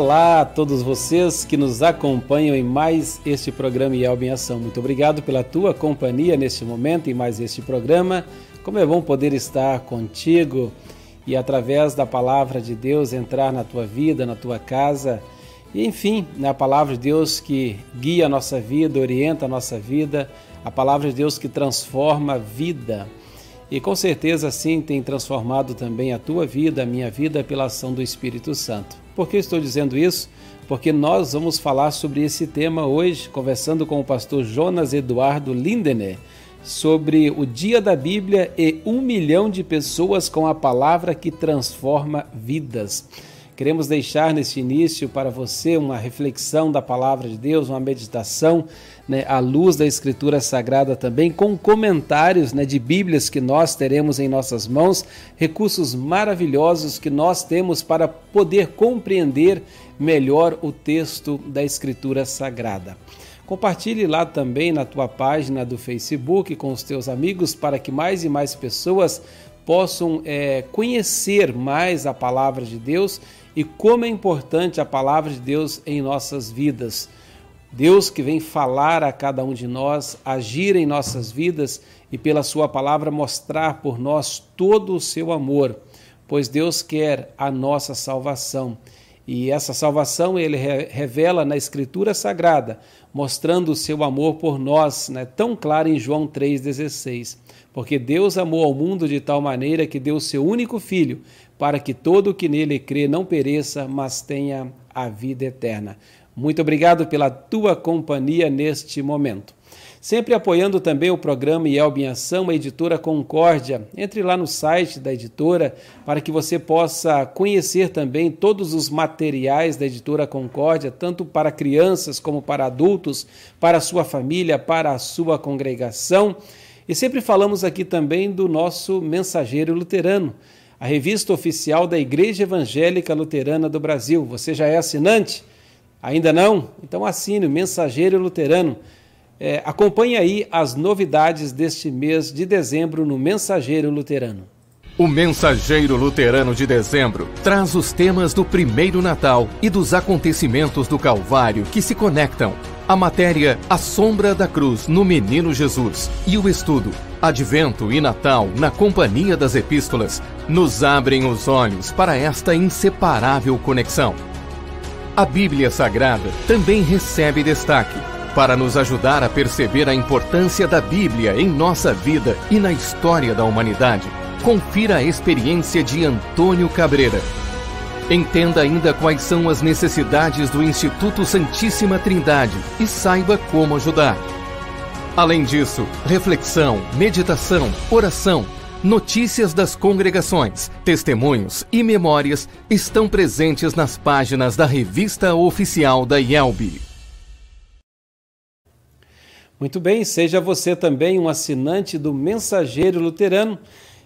Olá a todos vocês que nos acompanham em mais este programa Yelb em Ação. Muito obrigado pela tua companhia neste momento em mais este programa. Como é bom poder estar contigo e através da palavra de Deus entrar na tua vida, na tua casa. E enfim, na palavra de Deus que guia a nossa vida, orienta a nossa vida, a palavra de Deus que transforma a vida. E com certeza assim tem transformado também a tua vida, a minha vida pela ação do Espírito Santo. Por que estou dizendo isso? Porque nós vamos falar sobre esse tema hoje, conversando com o pastor Jonas Eduardo Lindener, sobre o Dia da Bíblia e um milhão de pessoas com a palavra que transforma vidas. Queremos deixar neste início para você uma reflexão da palavra de Deus, uma meditação né, à luz da Escritura Sagrada também, com comentários né, de Bíblias que nós teremos em nossas mãos, recursos maravilhosos que nós temos para poder compreender melhor o texto da Escritura Sagrada. Compartilhe lá também na tua página do Facebook com os teus amigos para que mais e mais pessoas possam é, conhecer mais a palavra de Deus e como é importante a palavra de Deus em nossas vidas. Deus que vem falar a cada um de nós, agir em nossas vidas e pela Sua palavra mostrar por nós todo o seu amor, pois Deus quer a nossa salvação. E essa salvação ele revela na Escritura Sagrada, mostrando o seu amor por nós, né, tão claro em João 3,16. Porque Deus amou ao mundo de tal maneira que deu o seu único Filho, para que todo o que nele crê não pereça, mas tenha a vida eterna. Muito obrigado pela tua companhia neste momento. Sempre apoiando também o programa Yelb em Ação, a editora Concórdia. Entre lá no site da editora para que você possa conhecer também todos os materiais da editora Concórdia, tanto para crianças como para adultos, para a sua família, para a sua congregação. E sempre falamos aqui também do nosso mensageiro luterano a revista oficial da Igreja Evangélica Luterana do Brasil. Você já é assinante? Ainda não? Então assine o Mensageiro Luterano. É, acompanhe aí as novidades deste mês de dezembro no Mensageiro Luterano. O Mensageiro Luterano de Dezembro traz os temas do primeiro Natal e dos acontecimentos do Calvário que se conectam. A matéria A Sombra da Cruz no Menino Jesus e o estudo Advento e Natal na Companhia das Epístolas nos abrem os olhos para esta inseparável conexão. A Bíblia Sagrada também recebe destaque para nos ajudar a perceber a importância da Bíblia em nossa vida e na história da humanidade. Confira a experiência de Antônio Cabreira. Entenda ainda quais são as necessidades do Instituto Santíssima Trindade e saiba como ajudar. Além disso, reflexão, meditação, oração Notícias das congregações, testemunhos e memórias estão presentes nas páginas da revista oficial da IELB. Muito bem, seja você também um assinante do Mensageiro Luterano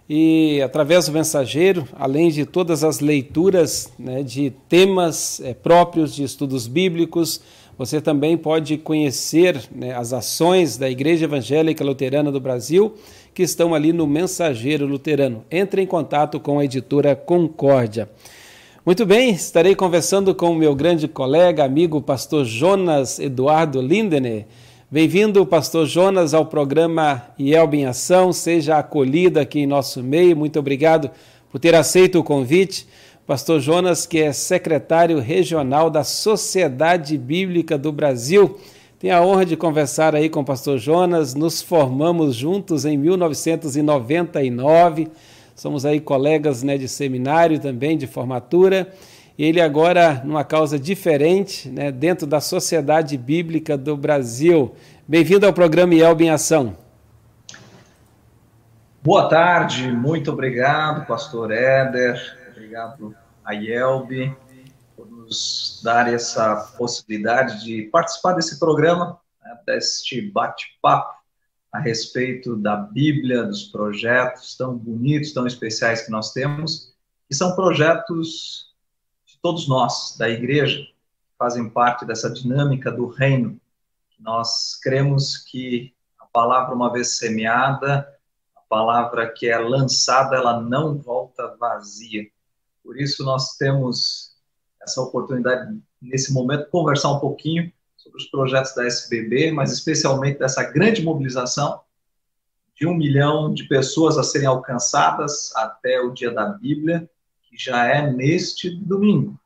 e através do Mensageiro, além de todas as leituras né, de temas é, próprios de estudos bíblicos, você também pode conhecer né, as ações da Igreja Evangélica Luterana do Brasil que estão ali no Mensageiro Luterano. Entre em contato com a editora Concórdia. Muito bem, estarei conversando com o meu grande colega, amigo, pastor Jonas Eduardo Lindener. Bem-vindo, pastor Jonas, ao programa IELB em Ação. Seja acolhido aqui em nosso meio. Muito obrigado por ter aceito o convite. Pastor Jonas, que é secretário regional da Sociedade Bíblica do Brasil tenho a honra de conversar aí com o pastor Jonas. Nos formamos juntos em 1999. Somos aí colegas né, de seminário também, de formatura. E ele agora numa causa diferente, né, dentro da Sociedade Bíblica do Brasil. Bem-vindo ao programa Yelb em Ação. Boa tarde, muito obrigado, pastor Éder. Obrigado a Yelb nos dar essa possibilidade de participar desse programa, né, deste bate-papo a respeito da Bíblia, dos projetos tão bonitos, tão especiais que nós temos, que são projetos de todos nós, da igreja, que fazem parte dessa dinâmica do reino. Nós cremos que a palavra, uma vez semeada, a palavra que é lançada, ela não volta vazia. Por isso, nós temos essa oportunidade, nesse momento, conversar um pouquinho sobre os projetos da SBB, mas especialmente dessa grande mobilização de um milhão de pessoas a serem alcançadas até o dia da Bíblia, que já é neste domingo.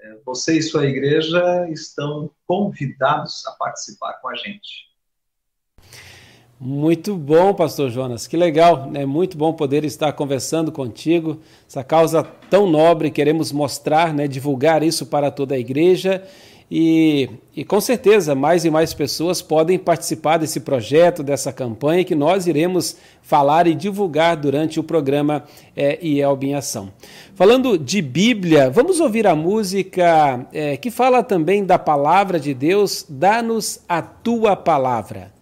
É, você e sua igreja estão convidados a participar com a gente. Muito bom, Pastor Jonas, que legal, né? muito bom poder estar conversando contigo. Essa causa tão nobre, queremos mostrar, né, divulgar isso para toda a igreja e, e, com certeza mais e mais pessoas podem participar desse projeto, dessa campanha que nós iremos falar e divulgar durante o programa é, IELB em Ação. Falando de Bíblia, vamos ouvir a música é, que fala também da palavra de Deus, Dá-nos a tua palavra.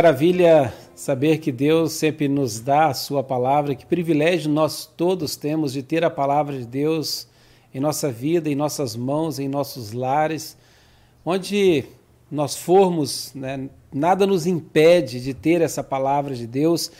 Maravilha saber que Deus sempre nos dá a Sua palavra, que privilégio nós todos temos de ter a palavra de Deus em nossa vida, em nossas mãos, em nossos lares, onde nós formos, né, nada nos impede de ter essa palavra de Deus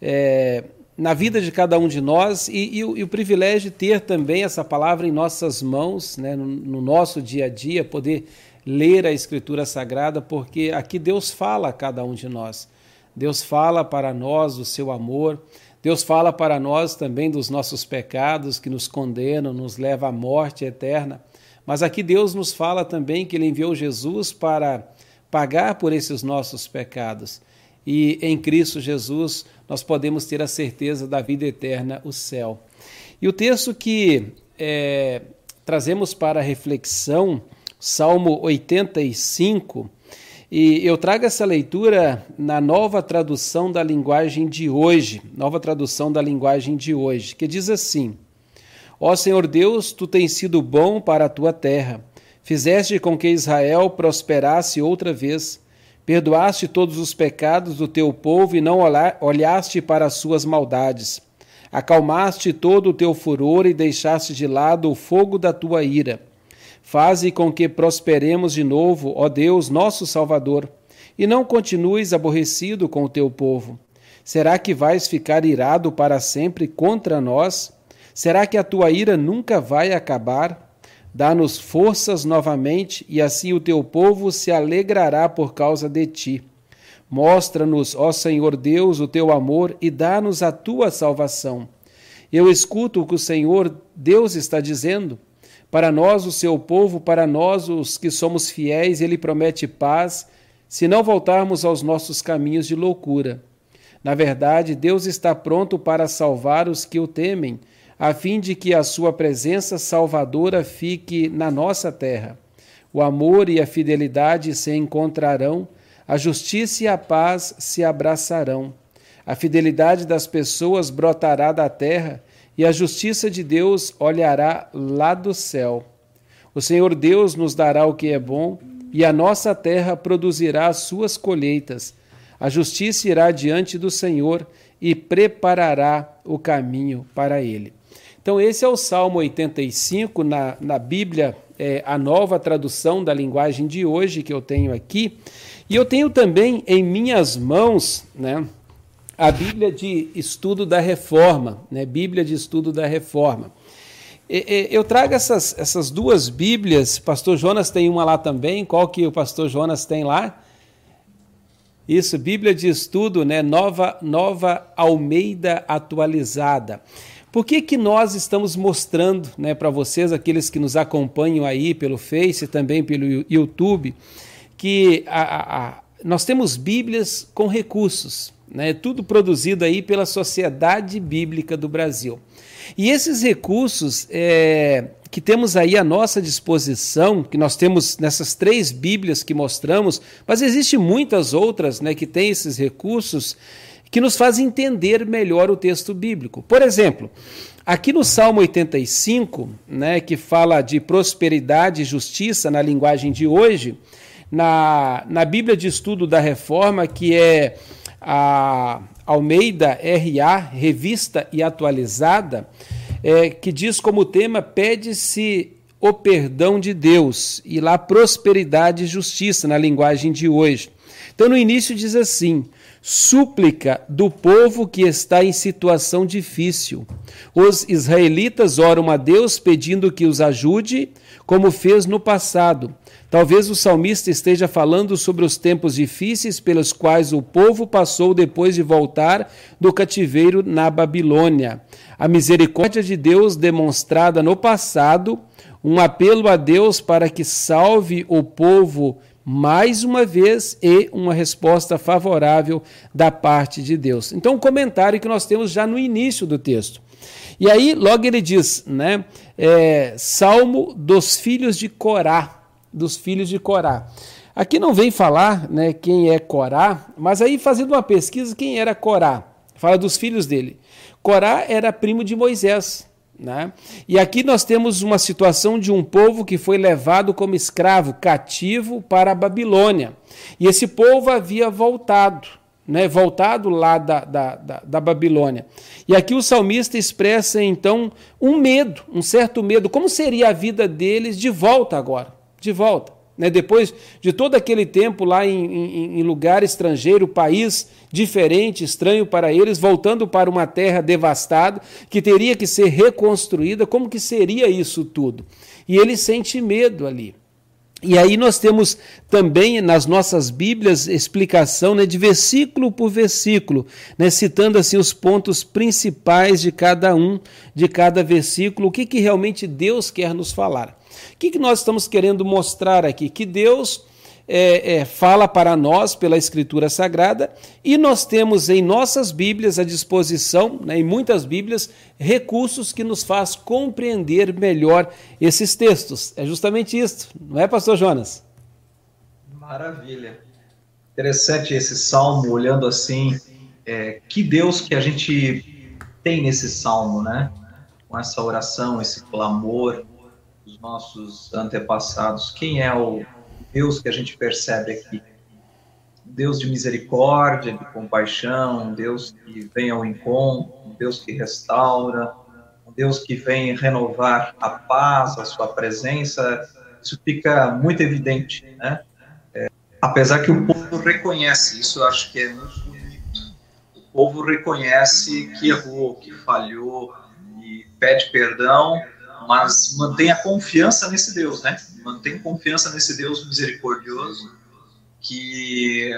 é, na vida de cada um de nós e, e, e, o privilégio de ter também essa palavra em nossas mãos, né, no, no nosso dia a dia, poder ler a Escritura Sagrada, porque aqui Deus fala a cada um de nós. Deus fala para nós do seu amor, Deus fala para nós também dos nossos pecados que nos condenam, nos leva à morte eterna. Mas aqui Deus nos fala também que Ele enviou Jesus para pagar por esses nossos pecados. e em Cristo Jesus nós podemos ter a certeza da vida eterna, o céu. E o texto que é, trazemos para reflexão, Salmo 85, e eu trago essa leitura na nova tradução da linguagem de hoje, nova tradução da linguagem de hoje, que diz assim: Ó Senhor Deus, tu tens sido bom para a tua terra. Fizeste com que Israel prosperasse outra vez. Perdoaste todos os pecados do teu povo e não olhaste para as suas maldades. Acalmaste todo o teu furor e deixaste de lado o fogo da tua ira. Faze com que prosperemos de novo, ó Deus, nosso Salvador, e não continues aborrecido com o teu povo. Será que vais ficar irado para sempre contra nós? Será que a tua ira nunca vai acabar? Dá-nos forças novamente, e assim o teu povo se alegrará por causa de ti. Mostra-nos, ó Senhor Deus, o teu amor e dá-nos a tua salvação. Eu escuto o que o Senhor Deus está dizendo. Para nós, o seu povo, para nós, os que somos fiéis, ele promete paz, se não voltarmos aos nossos caminhos de loucura. Na verdade, Deus está pronto para salvar os que o temem a fim de que a sua presença salvadora fique na nossa terra. O amor e a fidelidade se encontrarão, a justiça e a paz se abraçarão. A fidelidade das pessoas brotará da terra e a justiça de Deus olhará lá do céu. O Senhor Deus nos dará o que é bom e a nossa terra produzirá as suas colheitas. A justiça irá diante do Senhor e preparará o caminho para ele. Então, esse é o Salmo 85 na, na Bíblia, é, a nova tradução da linguagem de hoje que eu tenho aqui. E eu tenho também em minhas mãos né, a Bíblia de Estudo da Reforma, né, Bíblia de Estudo da Reforma. Eu trago essas, essas duas Bíblias, pastor Jonas tem uma lá também, qual que o pastor Jonas tem lá? Isso, Bíblia de Estudo, né, Nova, Nova Almeida Atualizada. Por que, que nós estamos mostrando né, para vocês, aqueles que nos acompanham aí pelo Face também pelo YouTube, que a, a, a, nós temos Bíblias com recursos, né, tudo produzido aí pela Sociedade Bíblica do Brasil. E esses recursos é, que temos aí à nossa disposição, que nós temos nessas três Bíblias que mostramos, mas existem muitas outras né, que têm esses recursos, que nos faz entender melhor o texto bíblico. Por exemplo, aqui no Salmo 85, né, que fala de prosperidade e justiça na linguagem de hoje, na, na Bíblia de Estudo da Reforma, que é a Almeida RA, revista e atualizada, é, que diz como tema: pede-se o perdão de Deus, e lá prosperidade e justiça na linguagem de hoje. Então, no início diz assim: súplica do povo que está em situação difícil. Os israelitas oram a Deus pedindo que os ajude, como fez no passado. Talvez o salmista esteja falando sobre os tempos difíceis pelos quais o povo passou depois de voltar do cativeiro na Babilônia. A misericórdia de Deus demonstrada no passado, um apelo a Deus para que salve o povo mais uma vez e uma resposta favorável da parte de Deus. Então, um comentário que nós temos já no início do texto. E aí, logo ele diz, né? É, Salmo dos filhos de Corá, dos filhos de Corá. Aqui não vem falar né, quem é Corá, mas aí fazendo uma pesquisa, quem era Corá? Fala dos filhos dele. Corá era primo de Moisés. Né? E aqui nós temos uma situação de um povo que foi levado como escravo, cativo para a Babilônia. E esse povo havia voltado, né? voltado lá da, da, da, da Babilônia. E aqui o salmista expressa então um medo, um certo medo. Como seria a vida deles de volta agora? De volta. Né? Depois de todo aquele tempo lá em, em, em, lugar estrangeiro, país diferente, estranho para eles, voltando para uma terra devastada, que teria que ser reconstruída, como que seria isso tudo? E ele sente medo ali. E aí nós temos também nas nossas Bíblias explicação né, de versículo por versículo, né, citando assim os pontos principais de cada um, de cada versículo, o que, que realmente Deus quer nos falar. O que, que nós estamos querendo mostrar aqui? Que Deus é, é, fala para nós pela Escritura Sagrada e nós temos em nossas Bíblias à disposição, né, em muitas Bíblias, recursos que nos faz compreender melhor esses textos. É justamente isso, não é, Pastor Jonas? Maravilha. Interessante esse salmo, olhando assim, é, que Deus que a gente tem nesse salmo, né? Com essa oração, esse clamor nossos antepassados. Quem é o Deus que a gente percebe aqui. Deus de misericórdia, de compaixão, Deus que vem ao encontro, Deus que restaura, Deus que vem renovar a paz, a sua presença. Isso fica muito evidente, né? É, apesar que o povo reconhece, isso eu acho que é muito bonito. O povo reconhece que errou, que falhou e pede perdão mas mantém a confiança nesse Deus, né? Mantém confiança nesse Deus misericordioso que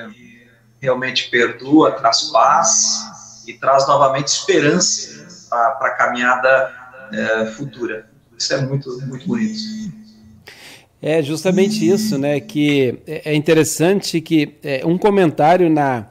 realmente perdoa, traz paz e traz novamente esperança para a caminhada é, futura. Isso é muito, muito bonito. É justamente isso, né? Que é interessante que é, um comentário na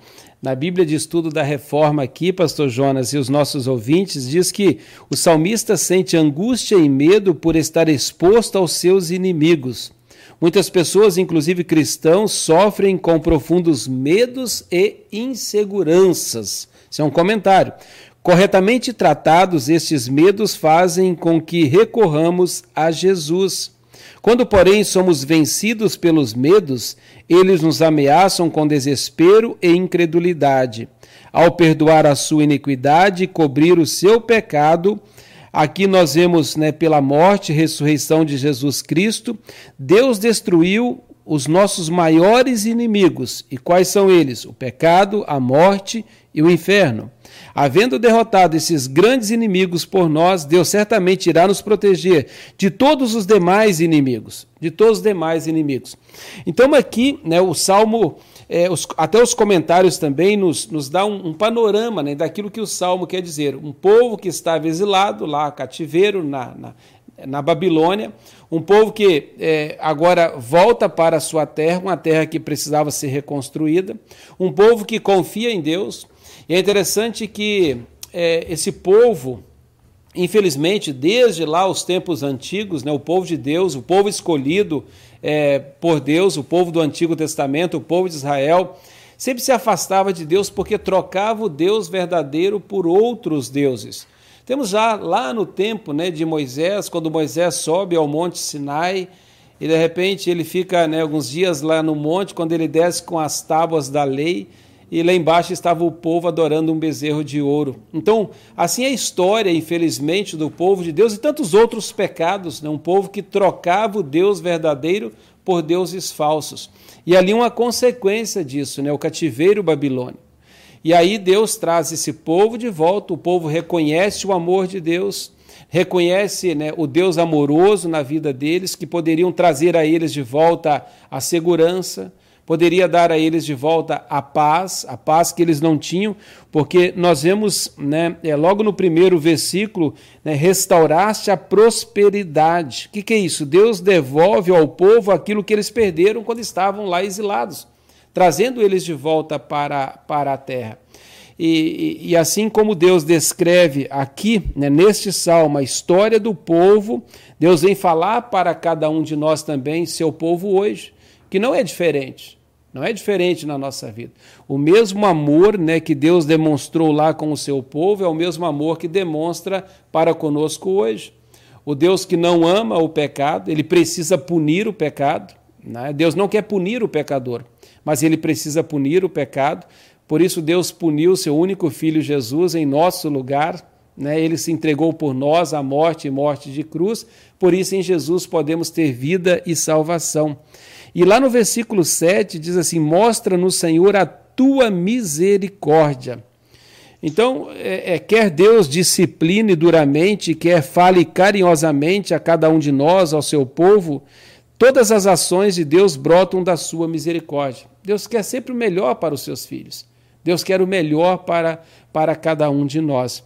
na Bíblia de Estudo da Reforma aqui, pastor Jonas e os nossos ouvintes, diz que o salmista sente angústia e medo por estar exposto aos seus inimigos. Muitas pessoas, inclusive cristãos, sofrem com profundos medos e inseguranças. Isso é um comentário. Corretamente tratados, estes medos fazem com que recorramos a Jesus. Quando, porém, somos vencidos pelos medos, eles nos ameaçam com desespero e incredulidade. Ao perdoar a sua iniquidade e cobrir o seu pecado, aqui nós vemos, né, pela morte e ressurreição de Jesus Cristo, Deus destruiu os nossos maiores inimigos. E quais são eles? O pecado, a morte e o inferno. Havendo derrotado esses grandes inimigos por nós, Deus certamente irá nos proteger de todos os demais inimigos, de todos os demais inimigos. Então aqui, né, o Salmo, é, os, até os comentários também nos, nos dá um, um panorama né, daquilo que o Salmo quer dizer. Um povo que estava exilado lá, cativeiro, na, na, na Babilônia, um povo que é, agora volta para a sua terra, uma terra que precisava ser reconstruída, um povo que confia em Deus, e é interessante que é, esse povo, infelizmente, desde lá os tempos antigos, né, o povo de Deus, o povo escolhido é, por Deus, o povo do Antigo Testamento, o povo de Israel, sempre se afastava de Deus porque trocava o Deus verdadeiro por outros deuses. Temos já lá no tempo né, de Moisés, quando Moisés sobe ao Monte Sinai, e de repente ele fica né, alguns dias lá no monte, quando ele desce com as tábuas da lei, e lá embaixo estava o povo adorando um bezerro de ouro. Então, assim é a história, infelizmente, do povo de Deus e tantos outros pecados, né? um povo que trocava o Deus verdadeiro por deuses falsos. E ali uma consequência disso, né? o cativeiro babilônico. E aí Deus traz esse povo de volta, o povo reconhece o amor de Deus, reconhece né, o Deus amoroso na vida deles, que poderiam trazer a eles de volta a segurança, poderia dar a eles de volta a paz, a paz que eles não tinham, porque nós vemos, né, é, logo no primeiro versículo, né, restauraste a prosperidade. O que, que é isso? Deus devolve ao povo aquilo que eles perderam quando estavam lá exilados, trazendo eles de volta para, para a terra. E, e, e assim como Deus descreve aqui, né, neste salmo, a história do povo, Deus vem falar para cada um de nós também, seu povo hoje, que não é diferente. Não é diferente na nossa vida. O mesmo amor né, que Deus demonstrou lá com o seu povo é o mesmo amor que demonstra para conosco hoje. O Deus que não ama o pecado, ele precisa punir o pecado. Né? Deus não quer punir o pecador, mas ele precisa punir o pecado. Por isso, Deus puniu seu único filho Jesus em nosso lugar. Né? Ele se entregou por nós à morte e morte de cruz. Por isso, em Jesus podemos ter vida e salvação. E lá no versículo 7 diz assim: Mostra no Senhor a tua misericórdia. Então, é, é, quer Deus discipline duramente, quer fale carinhosamente a cada um de nós, ao seu povo, todas as ações de Deus brotam da sua misericórdia. Deus quer sempre o melhor para os seus filhos. Deus quer o melhor para, para cada um de nós.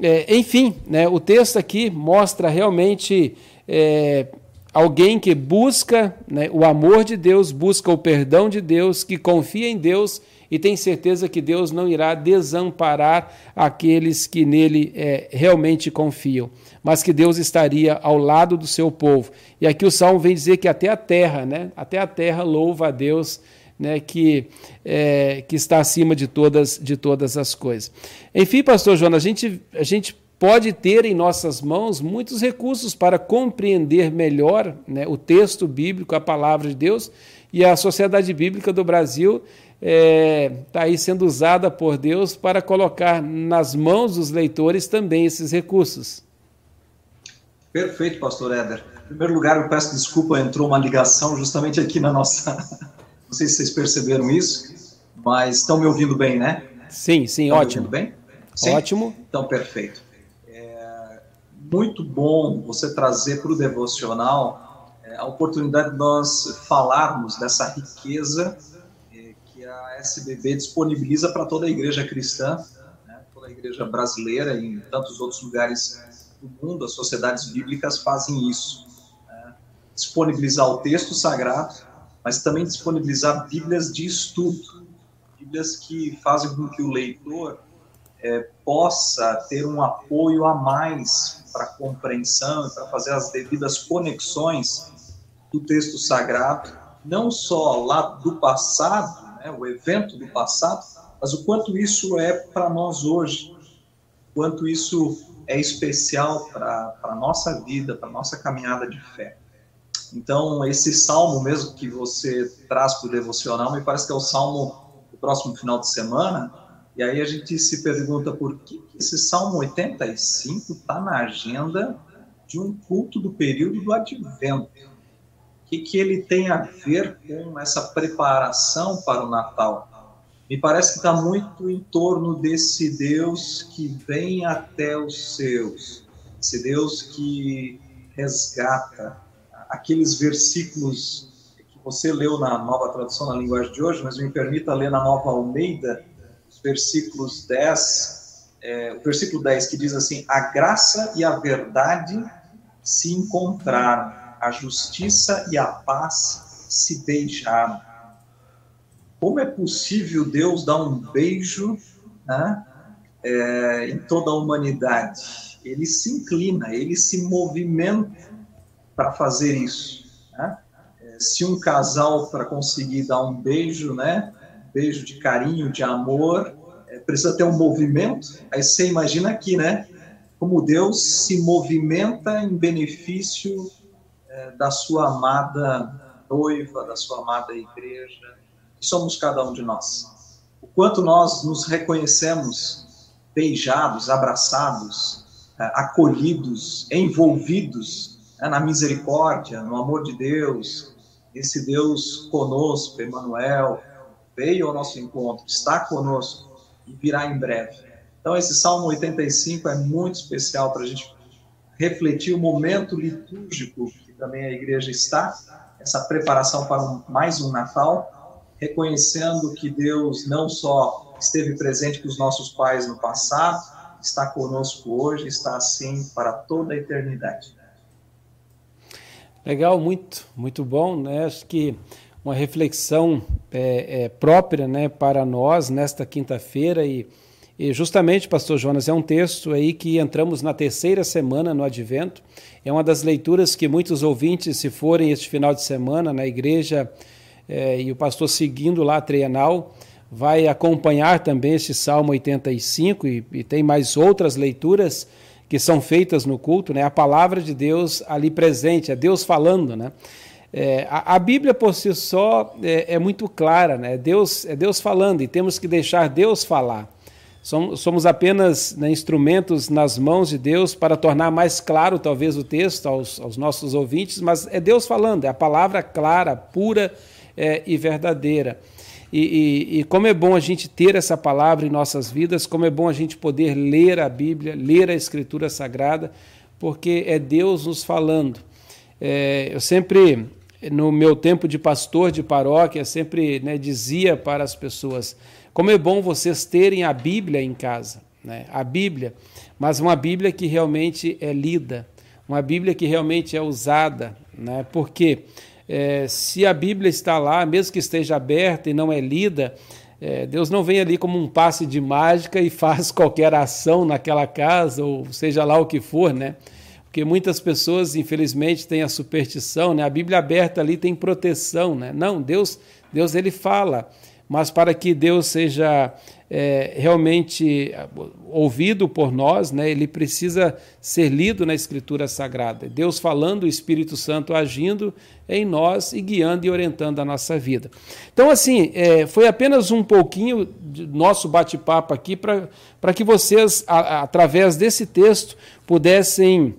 É, enfim, né, o texto aqui mostra realmente é, alguém que busca né, o amor de Deus, busca o perdão de Deus, que confia em Deus e tem certeza que Deus não irá desamparar aqueles que nele é, realmente confiam, mas que Deus estaria ao lado do seu povo. E aqui o Salmo vem dizer que até a terra, né, até a terra louva a Deus. Né, que, é, que está acima de todas, de todas as coisas. Enfim, pastor Jonas, a gente, a gente pode ter em nossas mãos muitos recursos para compreender melhor né, o texto bíblico, a palavra de Deus, e a Sociedade Bíblica do Brasil está é, tá aí sendo usada por Deus para colocar nas mãos dos leitores também esses recursos. Perfeito, pastor Éder. Em primeiro lugar, eu peço desculpa, entrou uma ligação justamente aqui na nossa. Não sei se vocês perceberam isso, mas estão me ouvindo bem, né? Sim, sim, estão ótimo. Me ouvindo bem? Sim? Ótimo. Então, perfeito muito bom você trazer para o devocional é, a oportunidade de nós falarmos dessa riqueza é, SBB disponibiliza para toda a igreja cristã, né, toda a igreja brasileira e em tantos outros lugares do mundo, as sociedades bíblicas fazem isso. Né, disponibilizar o texto sagrado, mas também disponibilizar bíblias de estudo, bíblias que fazem com que o leitor é, possa ter um apoio a mais para compreensão para fazer as devidas conexões do texto sagrado, não só lá do passado, né, o evento do passado, mas o quanto isso é para nós hoje, o quanto isso é especial para a nossa vida, para a nossa caminhada de fé. Então, esse salmo mesmo que você traz para o devocional, me parece que é o salmo do próximo final de semana, e aí a gente se pergunta por que esse Salmo 85 está na agenda de um culto do período do Advento. Que, que ele tem a ver com essa preparação para o Natal? Me parece que está muito em torno desse Deus que vem até os seus, esse Deus que resgata aqueles versículos que você leu na nova tradução na linguagem de hoje, mas me permita ler na nova Almeida, versículos 10, é, o versículo 10 que diz assim: A graça e a verdade se encontraram, a justiça e a paz se beijaram. Como é possível Deus dar um beijo né, é, em toda a humanidade? Ele se inclina, ele se movimenta para fazer isso. Né? É, se um casal, para conseguir dar um beijo, né, beijo de carinho, de amor, é, precisa ter um movimento. Aí você imagina aqui, né? Como Deus se movimenta em benefício da sua amada noiva, da sua amada igreja, que somos cada um de nós. O quanto nós nos reconhecemos beijados, abraçados, é, acolhidos, envolvidos é, na misericórdia, no amor de Deus, esse Deus conosco, Emmanuel, veio ao nosso encontro, está conosco e virá em breve. Então, esse Salmo 85 é muito especial para a gente refletir o momento litúrgico também a igreja está, essa preparação para mais um Natal, reconhecendo que Deus não só esteve presente com os nossos pais no passado, está conosco hoje, está assim para toda a eternidade. Legal, muito, muito bom, né? Acho que uma reflexão é, é, própria né, para nós nesta quinta-feira e, e, justamente, pastor Jonas, é um texto aí que entramos na terceira semana no Advento, é uma das leituras que muitos ouvintes, se forem este final de semana na igreja é, e o pastor seguindo lá a trienal, vai acompanhar também este Salmo 85 e, e tem mais outras leituras que são feitas no culto, né? A palavra de Deus ali presente, é Deus falando, né? É, a, a, Bíblia por si só é, é, muito clara, né? Deus, é Deus falando e temos que deixar Deus falar. Somos, apenas né, instrumentos nas mãos de Deus para tornar mais claro, talvez, o texto aos, aos nossos ouvintes, mas é Deus falando, é a palavra clara, pura é, e verdadeira. E, e, e, como é bom a gente ter essa palavra em nossas vidas, como é bom a gente poder ler a Bíblia, ler a Escritura Sagrada, porque é Deus nos falando. É, eu sempre no meu tempo de pastor de paróquia, sempre né, dizia para as pessoas: como é bom vocês terem a Bíblia em casa, né? a Bíblia, mas uma Bíblia que realmente é lida, uma Bíblia que realmente é usada, né? porque é, se a Bíblia está lá, mesmo que esteja aberta e não é lida, é, Deus não vem ali como um passe de mágica e faz qualquer ação naquela casa, ou seja lá o que for, né? Porque muitas pessoas, infelizmente, têm a superstição, né? A Bíblia aberta ali tem proteção, né? Não, Deus, Deus ele fala, mas para que Deus seja é, realmente ouvido por nós, né, ele precisa ser lido na Escritura Sagrada. Deus falando, o Espírito Santo agindo em nós e guiando e orientando a nossa vida. Então, assim, é, foi apenas um pouquinho de nosso bate-papo aqui para que vocês, a, a, através desse texto, pudessem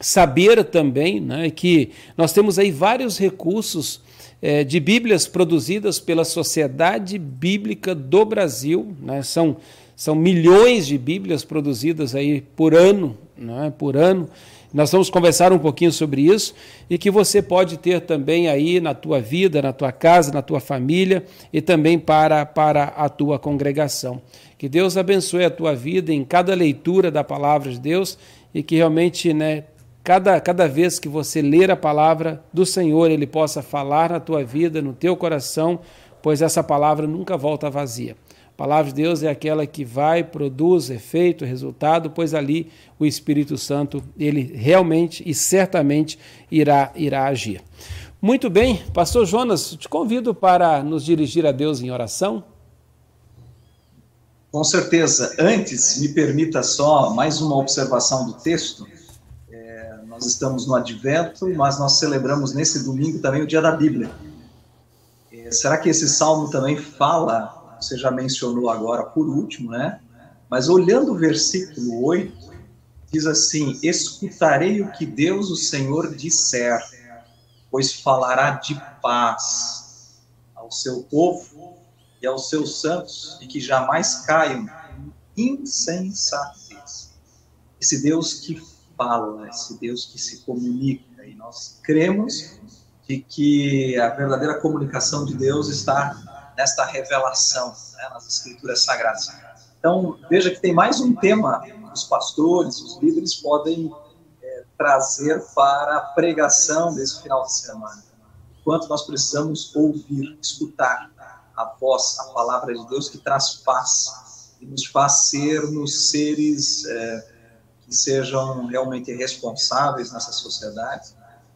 saber também né, que nós temos aí vários recursos é, de Bíblias produzidas pela Sociedade Bíblica do Brasil. Né? São, são milhões de Bíblias produzidas aí por ano, né? por ano. Nós vamos conversar um pouquinho sobre isso e que você pode ter também aí na tua vida, na tua casa, na tua família e também para, para a tua congregação. Que Deus abençoe a tua vida em cada leitura da palavra de Deus e que realmente né, cada, cada vez que você ler a palavra do Senhor, Ele possa falar na tua vida, no teu coração, pois essa palavra nunca volta vazia. A palavra de Deus é aquela que vai, produz efeito, resultado, pois ali o Espírito Santo, ele realmente e certamente irá, irá agir. Muito bem, Pastor Jonas, te convido para nos dirigir a Deus em oração. Com certeza. Antes, me permita só mais uma observação do texto estamos no Advento, mas nós celebramos nesse domingo também o Dia da Bíblia. Será que esse salmo também fala, você já mencionou agora por último, né? Mas olhando o versículo 8, diz assim: Escutarei o que Deus, o Senhor, disser, pois falará de paz ao seu povo e aos seus santos, e que jamais caiam insensatez. Esse Deus que fala, esse Deus que se comunica. E nós cremos de que a verdadeira comunicação de Deus está nesta revelação, né, nas Escrituras Sagradas. Então, veja que tem mais um tema que os pastores, os líderes podem é, trazer para a pregação desse final de semana. Quanto nós precisamos ouvir, escutar a voz, a palavra de Deus que traz paz e nos faz sermos seres é, que sejam realmente responsáveis nessa sociedade.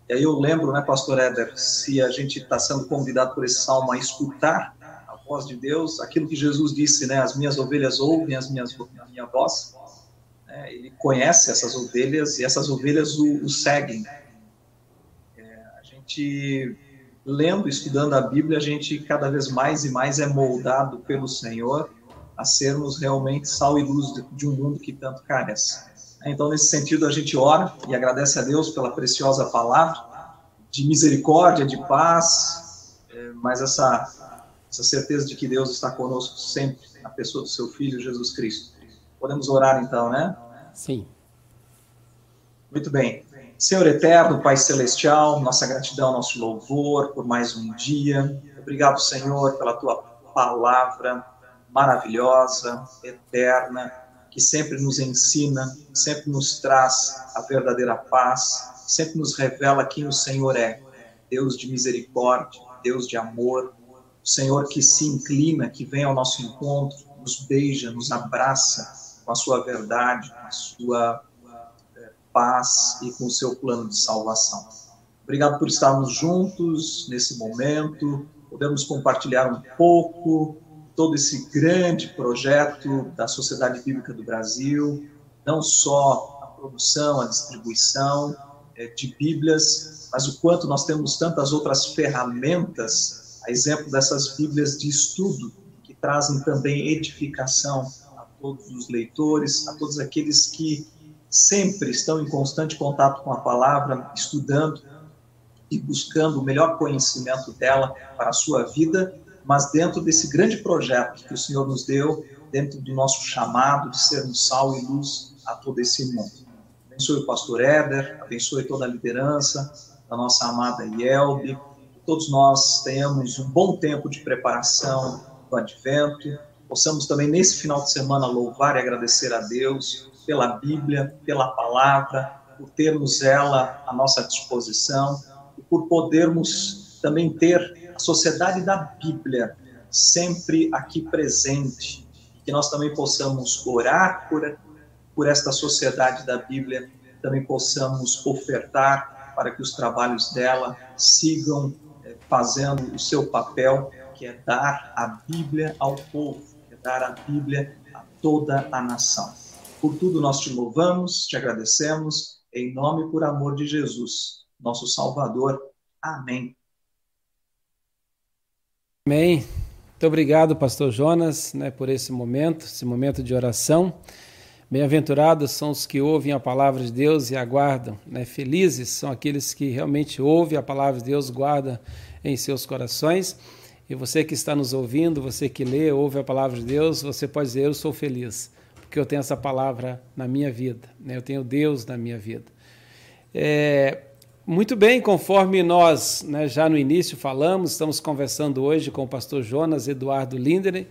E aí eu lembro, né, pastor Éder, se a gente está sendo convidado por esse salmo a escutar a voz de Deus, aquilo que Jesus disse, né, as minhas ovelhas ouvem as minhas, a minha voz, né, ele conhece essas ovelhas e essas ovelhas o, o seguem. É, a gente, lendo, estudando a Bíblia, a gente cada vez mais e mais é moldado pelo Senhor a sermos realmente sal e luz de, de um mundo que tanto carece. Então, nesse sentido, a gente ora e agradece a Deus pela preciosa palavra de misericórdia, de paz, é, mas essa, essa certeza de que Deus está conosco sempre, na pessoa do seu Filho, Jesus Cristo. Podemos orar então, né? Sim. Muito bem. Senhor eterno, Pai celestial, nossa gratidão, nosso louvor por mais um dia. Obrigado, Senhor, pela tua palavra maravilhosa, eterna que sempre nos ensina, sempre nos traz a verdadeira paz, sempre nos revela quem o Senhor é. Deus de misericórdia, Deus de amor, o Senhor que se inclina, que vem ao nosso encontro, nos beija, nos abraça com a sua verdade, com a sua é, paz e com o seu plano de salvação. Obrigado por estarmos juntos nesse momento, podemos compartilhar um pouco todo esse grande projeto da Sociedade Bíblica do Brasil, não só a produção, a distribuição é, de Bíblias, mas o quanto nós temos tantas outras ferramentas, a exemplo dessas Bíblias de estudo, que trazem também edificação a todos os leitores, a todos aqueles que sempre estão em constante contato com a palavra, estudando e buscando o melhor conhecimento dela para a sua vida mas dentro desse grande projeto que o Senhor nos deu, dentro do nosso chamado de sermos sal e luz a todo esse mundo. Abençoe o pastor Éder, abençoe toda a liderança da nossa amada Yelbe, todos nós tenhamos um bom tempo de preparação do advento, possamos também nesse final de semana louvar e agradecer a Deus pela Bíblia, pela palavra, por termos ela à nossa disposição e por podermos também ter a sociedade da Bíblia sempre aqui presente, que nós também possamos orar por, por esta sociedade da Bíblia, também possamos ofertar para que os trabalhos dela sigam eh, fazendo o seu papel, que é dar a Bíblia ao povo, que é dar a Bíblia a toda a nação. Por tudo nós te louvamos, te agradecemos, em nome e por amor de Jesus, nosso Salvador. Amém. Amém. Muito obrigado, pastor Jonas, né, por esse momento, esse momento de oração. Bem-aventurados são os que ouvem a palavra de Deus e aguardam. Né? Felizes são aqueles que realmente ouvem a palavra de Deus, guardam em seus corações. E você que está nos ouvindo, você que lê, ouve a palavra de Deus, você pode dizer: Eu sou feliz, porque eu tenho essa palavra na minha vida, né? eu tenho Deus na minha vida. É, muito bem, conforme nós né, já no início falamos, estamos conversando hoje com o pastor Jonas Eduardo Linder.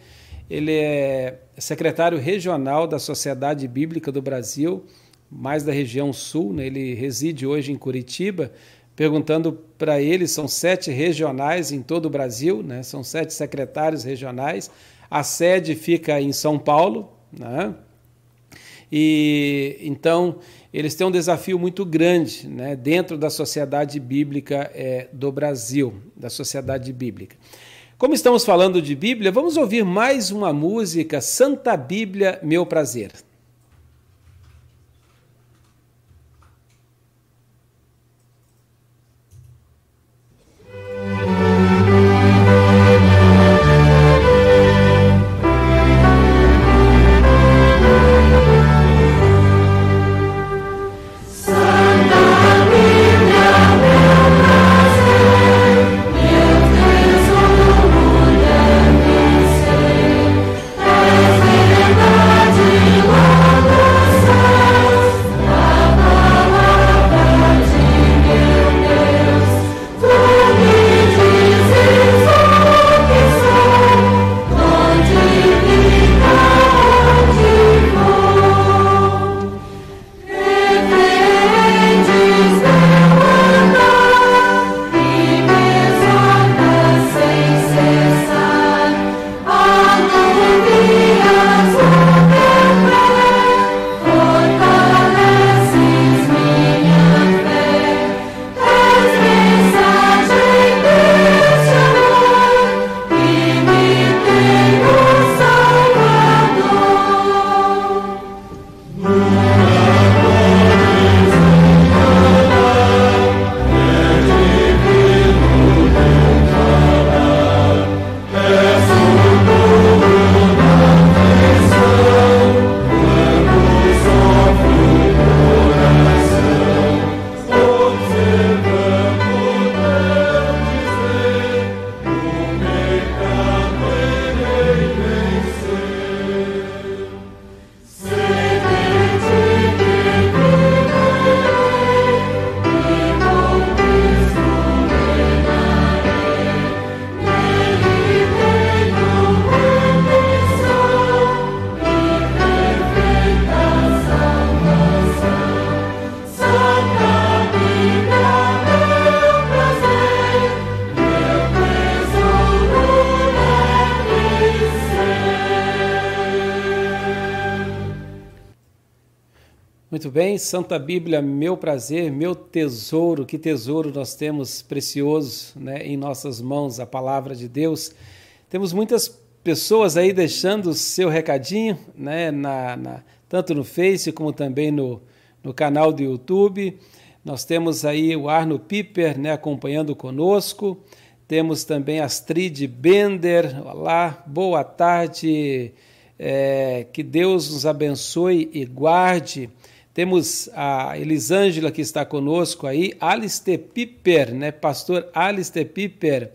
Ele é secretário regional da Sociedade Bíblica do Brasil, mais da região sul. Né? Ele reside hoje em Curitiba. Perguntando para ele, são sete regionais em todo o Brasil, né? são sete secretários regionais. A sede fica em São Paulo, né? E então eles têm um desafio muito grande né, dentro da sociedade bíblica é, do Brasil, da sociedade bíblica. Como estamos falando de Bíblia, vamos ouvir mais uma música, Santa Bíblia, Meu Prazer. Santa Bíblia, meu prazer, meu tesouro, que tesouro nós temos precioso né, em nossas mãos, a palavra de Deus. Temos muitas pessoas aí deixando seu recadinho, né, na, na, tanto no Face como também no, no canal do YouTube. Nós temos aí o Arno Piper né, acompanhando conosco. Temos também Astrid Bender. Olá, boa tarde. É, que Deus nos abençoe e guarde. Temos a Elisângela que está conosco aí, Alistair Piper, né? Pastor Alistair Piper,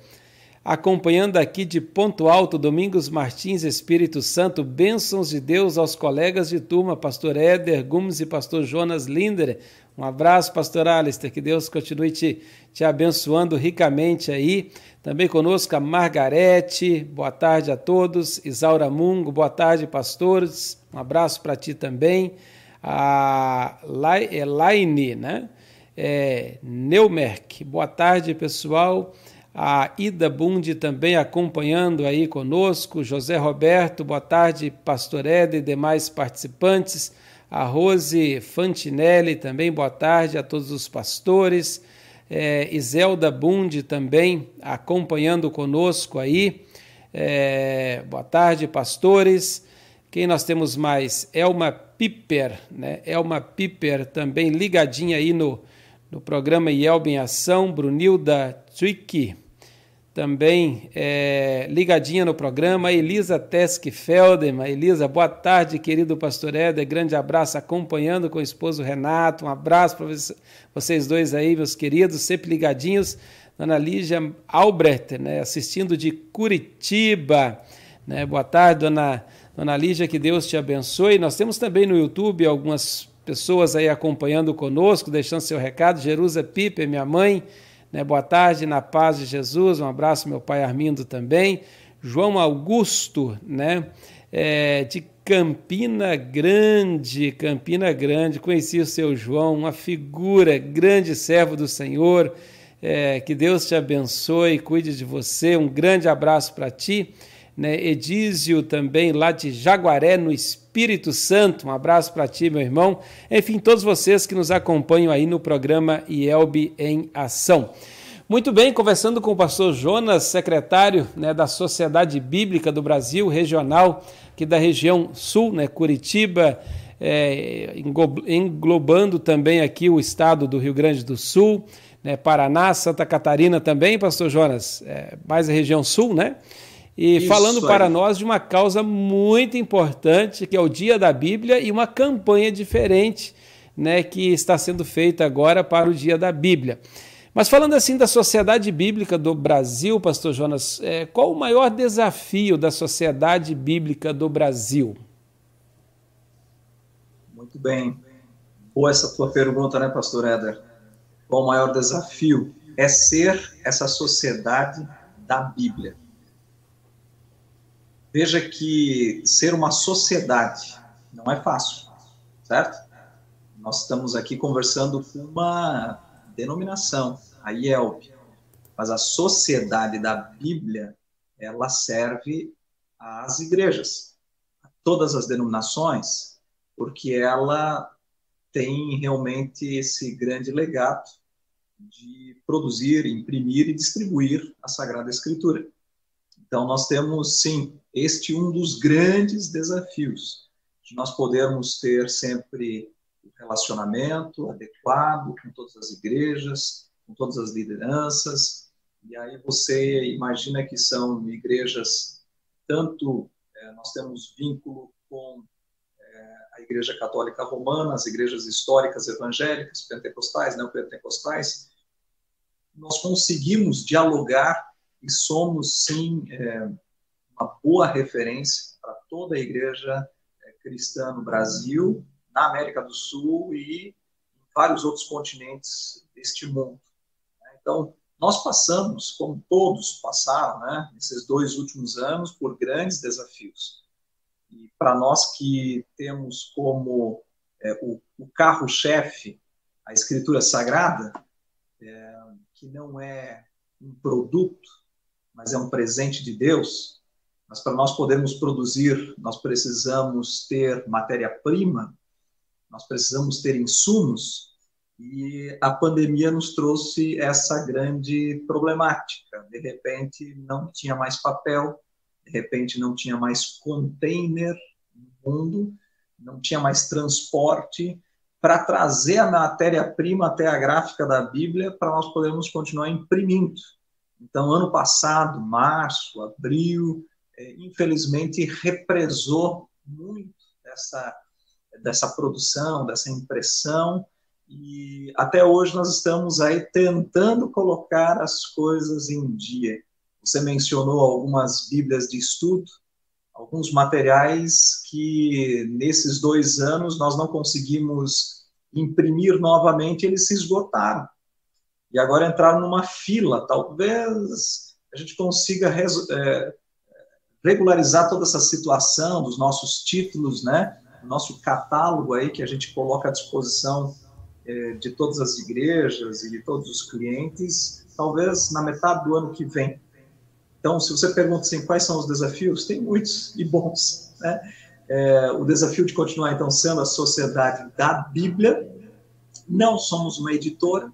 acompanhando aqui de Ponto Alto, Domingos Martins, Espírito Santo, bênçãos de Deus aos colegas de turma, Pastor Éder Gomes e Pastor Jonas Linder. Um abraço, Pastor Alistair, que Deus continue te, te abençoando ricamente aí. Também conosco a Margarete, boa tarde a todos. Isaura Mungo, boa tarde, pastores. Um abraço para ti também a Elaine, né? é, Neumerk. Boa tarde, pessoal. A Ida Bundi também acompanhando aí conosco. José Roberto, boa tarde, Pastor Ed e demais participantes. A Rose Fantinelli também, boa tarde a todos os pastores. É, Iselda Bundi também acompanhando conosco aí. É, boa tarde, pastores. Quem nós temos mais? Elma Piper, né? Elma Piper também ligadinha aí no, no programa Yelb em Ação. Brunilda Trick também é, ligadinha no programa. Elisa Tesk Felderman. Elisa, boa tarde, querido pastor Éder. Grande abraço acompanhando com o esposo Renato. Um abraço para vocês dois aí, meus queridos, sempre ligadinhos. Dona Lígia Albrecht, né, assistindo de Curitiba. Né? Boa tarde, dona Dona Lígia, que Deus te abençoe. Nós temos também no YouTube algumas pessoas aí acompanhando conosco, deixando seu recado. Jerusa Pipe, minha mãe, né? boa tarde, na paz de Jesus. Um abraço, meu pai Armindo também. João Augusto, né? É, de Campina Grande, Campina Grande, conheci o seu João, uma figura, grande servo do Senhor. É, que Deus te abençoe, cuide de você. Um grande abraço para ti né? Edísio também lá de Jaguaré, no Espírito Santo. Um abraço para ti, meu irmão. Enfim, todos vocês que nos acompanham aí no programa IELB em Ação. Muito bem, conversando com o pastor Jonas, secretário né, da Sociedade Bíblica do Brasil Regional, aqui da região sul, né, Curitiba, é, englobando também aqui o estado do Rio Grande do Sul, né, Paraná, Santa Catarina também, pastor Jonas, é, mais a região sul, né? E Isso falando para nós de uma causa muito importante, que é o Dia da Bíblia, e uma campanha diferente né, que está sendo feita agora para o Dia da Bíblia. Mas falando assim da sociedade bíblica do Brasil, Pastor Jonas, é, qual o maior desafio da sociedade bíblica do Brasil? Muito bem. Boa essa tua pergunta, né, Pastor Éder? Qual o maior desafio? É ser essa sociedade da Bíblia. Veja que ser uma sociedade não é fácil, certo? Nós estamos aqui conversando com uma denominação, a IELP, mas a sociedade da Bíblia, ela serve às igrejas, a todas as denominações, porque ela tem realmente esse grande legado de produzir, imprimir e distribuir a Sagrada Escritura. Então, nós temos, sim, este um dos grandes desafios, de nós podermos ter sempre o relacionamento adequado com todas as igrejas, com todas as lideranças, e aí você imagina que são igrejas, tanto é, nós temos vínculo com é, a Igreja Católica Romana, as igrejas históricas evangélicas, pentecostais, neopentecostais, nós conseguimos dialogar e somos, sim, é, uma boa referência para toda a igreja é, cristã no Brasil, na América do Sul e em vários outros continentes deste mundo. Então, nós passamos, como todos passaram, né, nesses dois últimos anos, por grandes desafios. E para nós que temos como é, o, o carro-chefe a Escritura Sagrada, é, que não é um produto, mas é um presente de Deus. Mas para nós podermos produzir, nós precisamos ter matéria-prima, nós precisamos ter insumos, e a pandemia nos trouxe essa grande problemática. De repente, não tinha mais papel, de repente, não tinha mais container no mundo, não tinha mais transporte para trazer a matéria-prima até a gráfica da Bíblia para nós podermos continuar imprimindo. Então, ano passado, março, abril, é, infelizmente represou muito dessa, dessa produção, dessa impressão, e até hoje nós estamos aí tentando colocar as coisas em dia. Você mencionou algumas bíblias de estudo, alguns materiais que nesses dois anos nós não conseguimos imprimir novamente, eles se esgotaram e agora entraram numa fila. Talvez a gente consiga é, regularizar toda essa situação dos nossos títulos, né? Nosso catálogo aí que a gente coloca à disposição é, de todas as igrejas e de todos os clientes, talvez na metade do ano que vem. Então, se você pergunta assim, quais são os desafios, tem muitos e bons. Né? É, o desafio de continuar, então, sendo a sociedade da Bíblia. Não somos uma editora,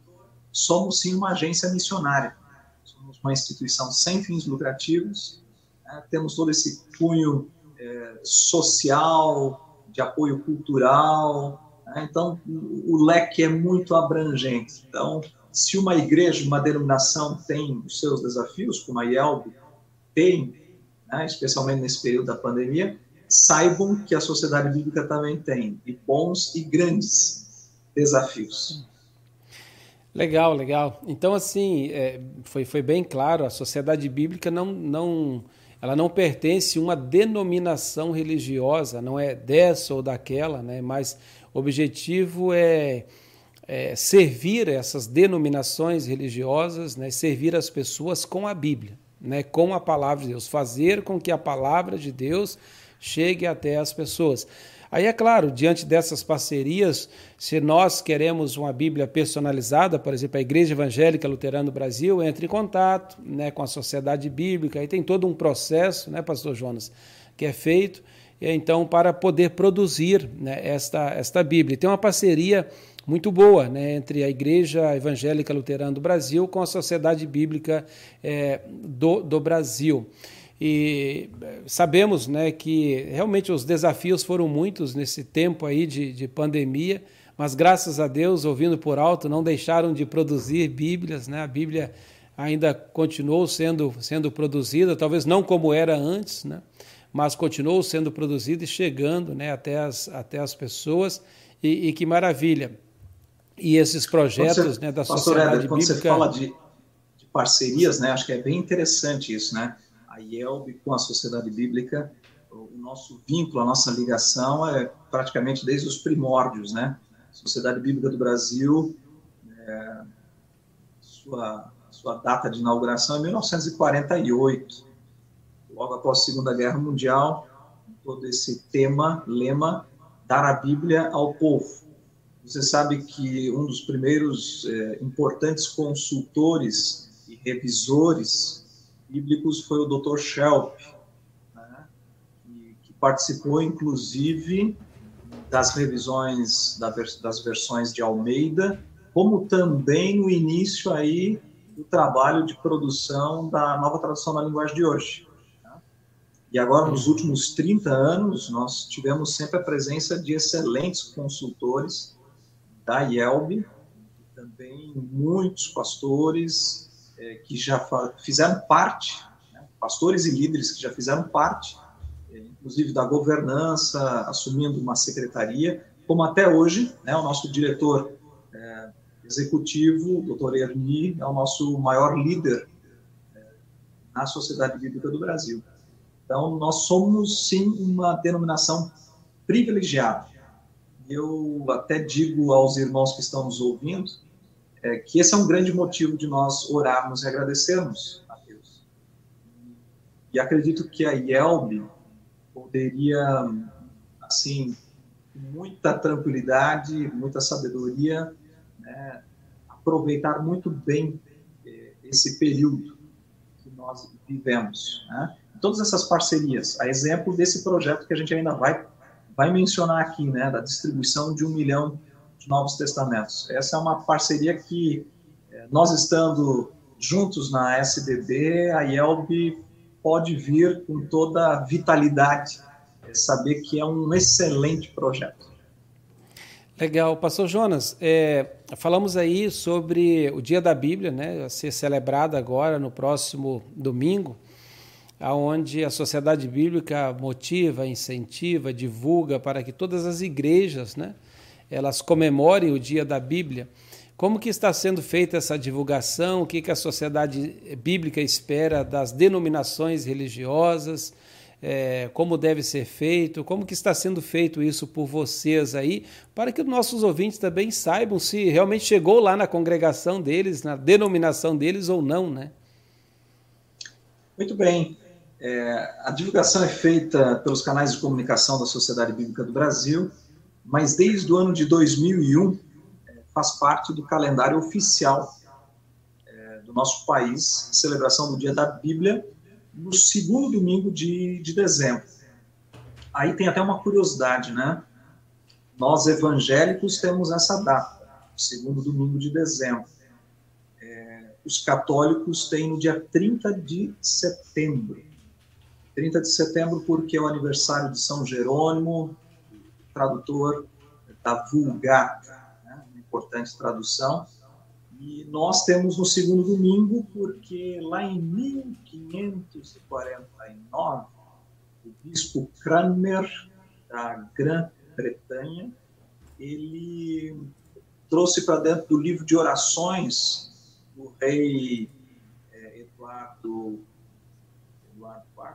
somos sim uma agência missionária. Somos uma instituição sem fins lucrativos, né? temos todo esse cunho é, social, de apoio cultural. Né? Então, o leque é muito abrangente. Então, se uma igreja, uma denominação tem os seus desafios, como a IELB tem, né, especialmente nesse período da pandemia, saibam que a sociedade bíblica também tem, e bons e grandes desafios. Legal, legal. Então, assim, é, foi, foi bem claro, a sociedade bíblica não, não, ela não pertence a uma denominação religiosa, não é dessa ou daquela, né? mas o objetivo é, é servir essas denominações religiosas, né? servir as pessoas com a Bíblia, né? com a palavra de Deus, fazer com que a palavra de Deus chegue até as pessoas. Aí é claro, diante dessas parcerias, se nós queremos uma Bíblia personalizada, por exemplo, a Igreja Evangélica Luterana do Brasil entra em contato né, com a Sociedade Bíblica, aí tem todo um processo, né, Pastor Jonas, que é feito, então, para poder produzir né, esta, esta Bíblia. Tem uma parceria muito boa né, entre a Igreja Evangélica Luterana do Brasil com a Sociedade Bíblica é, do, do Brasil. E eh, sabemos né, que realmente os desafios foram muitos nesse tempo aí de, de pandemia, mas graças a Deus, ouvindo por alto, não deixaram de produzir Bíblias, né? a Bíblia ainda continuou sendo, sendo produzida, talvez não como era antes, né? mas continuou sendo produzida e chegando né, até, as, até as pessoas, e, e que maravilha. E esses projetos você, né, da sociedade Éder, quando bíblica... Quando você fala de, de parcerias, né, acho que é bem interessante isso, né? A IELB com a Sociedade Bíblica, o nosso vínculo, a nossa ligação é praticamente desde os primórdios, né? Sociedade Bíblica do Brasil, é, sua, sua data de inauguração é 1948, logo após a Segunda Guerra Mundial, todo esse tema, lema, dar a Bíblia ao povo. Você sabe que um dos primeiros é, importantes consultores e revisores bíblicos foi o Dr. Shelp, né, que, participou, inclusive, das revisões da, das versões de Almeida, como também no início aí do trabalho de produção da nova tradução na linguagem de hoje. Né. E agora, nos últimos 30 anos, nós tivemos sempre a presença de excelentes consultores da IELB, também muitos pastores, é, que já fizeram parte, né, pastores e líderes que já fizeram parte, é, inclusive da governança, assumindo uma secretaria, como até hoje, né, o nosso diretor é, executivo, doutor Erni, é o nosso maior líder na Sociedade Bíblica do Brasil. Então, nós somos, sim, uma denominação privilegiada. Eu até digo aos irmãos que estão nos ouvindo, é, que esse é um grande motivo de nós orarmos e agradecermos a Deus. E acredito que a IELB poderia, assim, com muita tranquilidade, muita sabedoria, né, aproveitar muito bem é, esse período que nós vivemos. Né? Todas essas parcerias, a exemplo desse projeto que a gente ainda vai, vai mencionar aqui, né, da distribuição de um milhão Novos Testamentos. Essa é uma parceria que, eh, nós estando juntos na SBB, a IELB pode vir com toda a vitalidade, é saber que é um excelente projeto. Legal. Pastor Jonas, é, falamos aí sobre o Dia da Bíblia, né, a ser celebrado agora no próximo domingo, aonde a Sociedade Bíblica motiva, incentiva, divulga para que todas as igrejas, né, elas comemorem o dia da Bíblia. Como que está sendo feita essa divulgação? O que, que a sociedade bíblica espera das denominações religiosas? É, como deve ser feito? Como que está sendo feito isso por vocês aí? Para que os nossos ouvintes também saibam se realmente chegou lá na congregação deles, na denominação deles ou não, né? Muito bem. É, a divulgação é feita pelos canais de comunicação da Sociedade Bíblica do Brasil, mas desde o ano de 2001 é, faz parte do calendário oficial é, do nosso país, celebração do Dia da Bíblia, no segundo domingo de, de dezembro. Aí tem até uma curiosidade, né? Nós evangélicos temos essa data, segundo domingo de dezembro. É, os católicos têm no dia 30 de setembro. 30 de setembro porque é o aniversário de São Jerônimo, tradutor da Vulgata, né? uma importante tradução. E nós temos no segundo domingo porque lá em 1549, o bispo Cranmer, da Gran Bretanha, ele trouxe para dentro do livro de orações do rei é, Eduardo, Eduardo IV,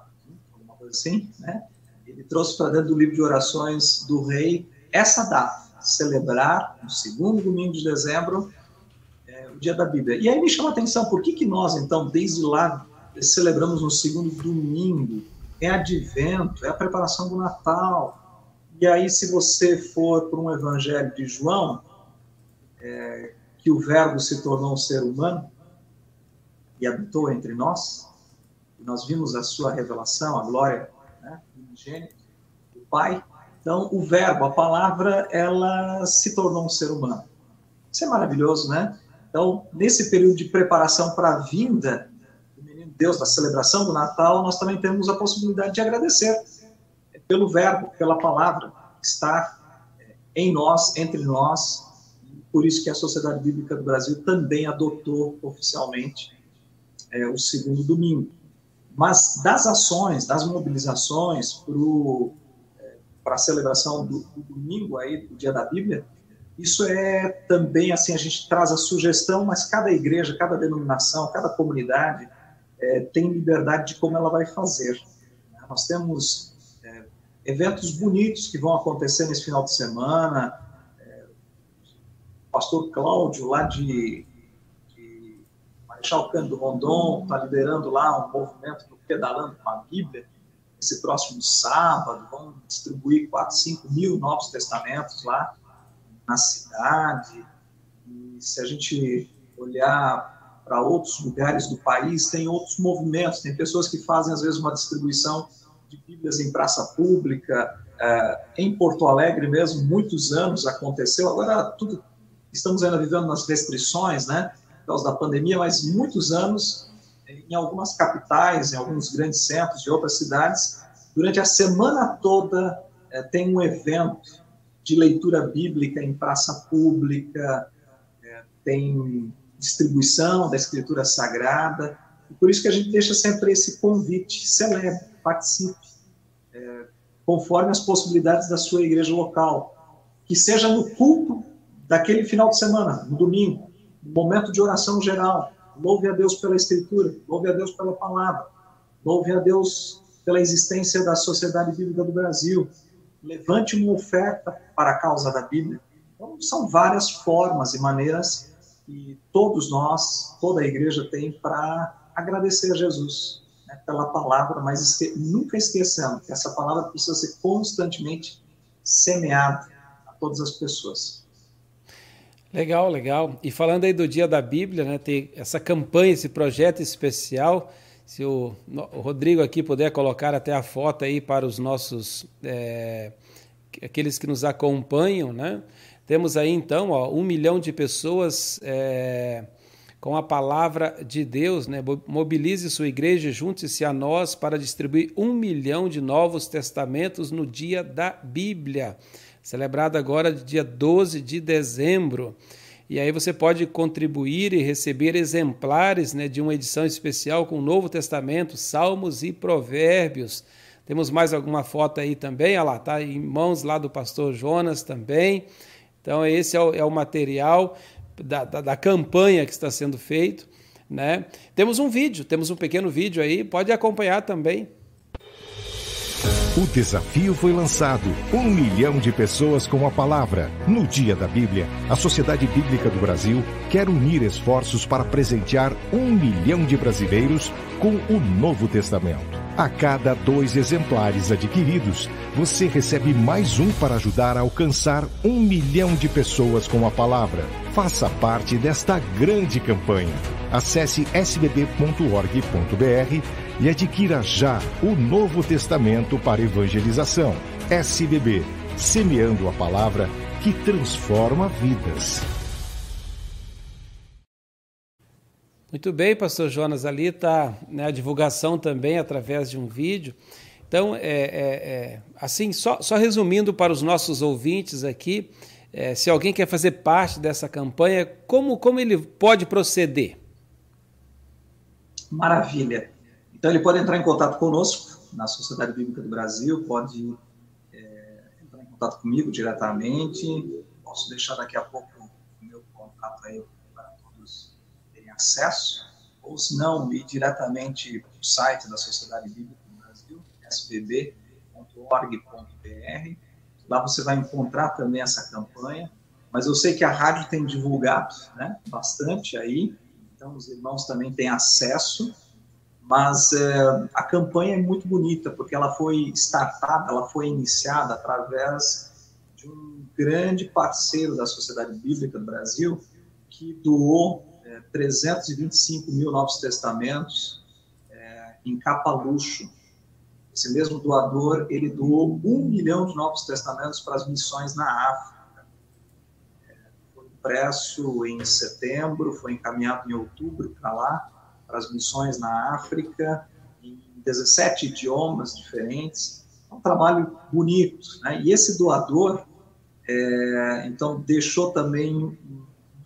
alguma coisa assim, né? Ele trouxe para dentro do livro de orações do rei essa data, celebrar no segundo domingo de dezembro é, o dia da Bíblia. E aí me chama a atenção, por que, que nós, então, desde lá, celebramos no segundo domingo? É advento, é a preparação do Natal, e aí, se você for para um evangelho de João, é, que o Verbo se tornou um ser humano e habitou entre nós, nós vimos a sua revelação, a glória né, do Pai. Então, o Verbo, a palavra, ela se tornou um ser humano. Isso é maravilhoso, né? Então, nesse período de preparação para a vinda do menino Deus, da celebração do Natal, nós também temos a possibilidade de agradecer pelo verbo, pela palavra que está é, em nós, entre nós. Por isso que a Sociedade Bíblica do Brasil também adotou oficialmente é, o segundo domingo. Mas das ações, das mobilizações é, para a celebração do, do, domingo aí, do Dia da Bíblia, isso é também assim a gente traz a sugestão, mas cada igreja, cada denominação, cada comunidade é, tem liberdade de como ela vai fazer. Nós temos eventos bonitos que vão acontecer nesse final de semana. É, o pastor Cláudio, lá de Marechal Cândido Rondon, está liderando lá um movimento do Pedalando com a Bíblia. Esse próximo sábado, vão distribuir 4, 5 mil novos testamentos lá na cidade. E se a gente olhar para outros lugares do país, tem outros movimentos, tem pessoas que fazem, às vezes, uma distribuição de Bíblias em praça pública, é, em Porto Alegre mesmo, muitos anos aconteceu. Agora, tudo estamos ainda vivendo nas restrições, né, causa da pandemia, mas muitos anos, em algumas capitais, em alguns grandes centros de outras cidades, durante a semana toda é, tem um evento de leitura bíblica em praça pública, é, tem distribuição da escritura sagrada, e por isso que a gente deixa sempre esse convite, celebre, participe, é, conforme as possibilidades da sua igreja local. Que seja no culto daquele final de semana, no domingo, momento de oração geral. Louve a Deus pela Escritura, louve a Deus pela palavra, louve a Deus pela existência da Sociedade Bíblica do Brasil. Levante uma oferta para a causa da Bíblia. Então, são várias formas e maneiras que todos nós, toda a igreja tem para agradecer a Jesus né, pela palavra, mas esque nunca esquecendo que essa palavra precisa ser constantemente semeada a todas as pessoas. Legal, legal. E falando aí do Dia da Bíblia, né, tem essa campanha, esse projeto especial. Se o, o Rodrigo aqui puder colocar até a foto aí para os nossos, é, aqueles que nos acompanham, né? Temos aí então ó, um milhão de pessoas é, com a palavra de Deus, né? mobilize sua igreja e junte-se a nós para distribuir um milhão de novos testamentos no dia da Bíblia, celebrado agora dia 12 de dezembro. E aí você pode contribuir e receber exemplares né, de uma edição especial com o Novo Testamento, Salmos e Provérbios. Temos mais alguma foto aí também, olha lá, tá em mãos lá do pastor Jonas também. Então esse é o, é o material da, da, da campanha que está sendo feito. Né? Temos um vídeo, temos um pequeno vídeo aí, pode acompanhar também. O desafio foi lançado. Um milhão de pessoas com a palavra. No Dia da Bíblia, a Sociedade Bíblica do Brasil quer unir esforços para presentear um milhão de brasileiros com o Novo Testamento. A cada dois exemplares adquiridos, você recebe mais um para ajudar a alcançar um milhão de pessoas com a palavra. Faça parte desta grande campanha. Acesse sbb.org.br e adquira já o Novo Testamento para Evangelização. SBB, semeando a palavra que transforma vidas. Muito bem, pastor Jonas, ali está né, a divulgação também através de um vídeo. Então, é, é, é, assim, só, só, resumindo para os nossos ouvintes aqui, é, se alguém quer fazer parte dessa campanha, como, como ele pode proceder? Maravilha. Então, ele pode entrar em contato conosco na Sociedade Bíblica do Brasil, pode é, entrar em contato comigo diretamente, posso deixar daqui a pouco o meu contato aí acesso, ou se não, ir diretamente para o site da Sociedade Bíblica do Brasil, sbb.org.br. Lá você vai encontrar também essa campanha, mas eu sei que a rádio tem divulgado né, bastante aí, então os irmãos também têm acesso, mas é, a campanha é muito bonita, porque ela foi startada, ela foi iniciada através de um grande parceiro da Sociedade Bíblica do Brasil, que doou 325 mil Novos Testamentos é, em capa luxo. Esse mesmo doador, ele doou um milhão de Novos Testamentos para as missões na África. É, foi impresso em setembro, foi encaminhado em outubro para lá, para as missões na África, em 17 idiomas diferentes. É um trabalho bonito. Né? E esse doador, é, então, deixou também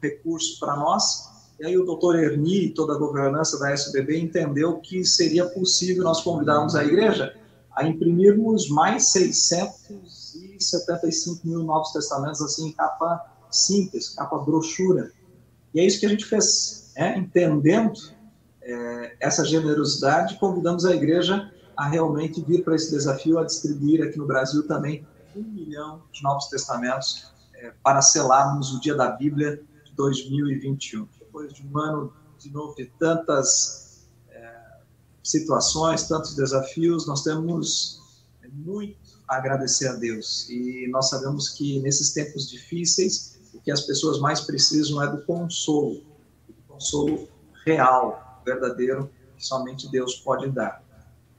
recurso para nós, e aí o doutor Erni e toda a governança da SBB entendeu que seria possível nós convidarmos a igreja a imprimirmos mais 675 mil Novos Testamentos, assim, em capa simples, capa brochura. E é isso que a gente fez, né? entendendo é, essa generosidade, convidamos a igreja a realmente vir para esse desafio, a distribuir aqui no Brasil também um milhão de Novos Testamentos é, para selarmos o dia da Bíblia de 2021 depois de um ano de novo de tantas é, situações, tantos desafios, nós temos muito a agradecer a Deus. E nós sabemos que nesses tempos difíceis, o que as pessoas mais precisam é do consolo, do consolo real, verdadeiro, que somente Deus pode dar.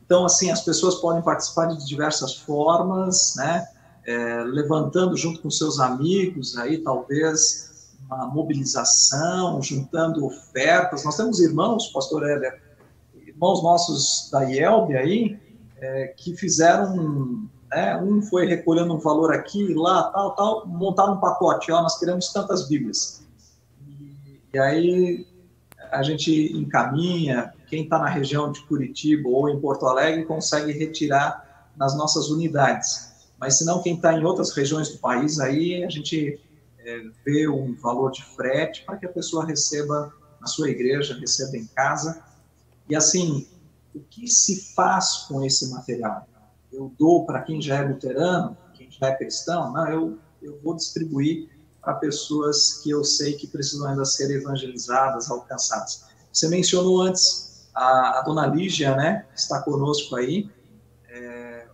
Então, assim, as pessoas podem participar de diversas formas, né? É, levantando junto com seus amigos, aí talvez uma mobilização, juntando ofertas. Nós temos irmãos, pastor Éder, irmãos nossos da IELB aí, é, que fizeram, né, um foi recolhendo um valor aqui, lá, tal, tal, montaram um pacote, ó, nós queremos tantas Bíblias. E, e aí a gente encaminha, quem está na região de Curitiba ou em Porto Alegre consegue retirar nas nossas unidades. Mas se não, quem está em outras regiões do país, aí a gente é, ver um valor de frete para que a pessoa receba na sua igreja, receba em casa. E assim, o que se faz com esse material? Eu dou para quem já é luterano, quem já é cristão? Não, eu, eu vou distribuir para pessoas que eu sei que precisam ainda ser evangelizadas, alcançadas. Você mencionou antes a, a dona Lígia, né, que está conosco aí. É,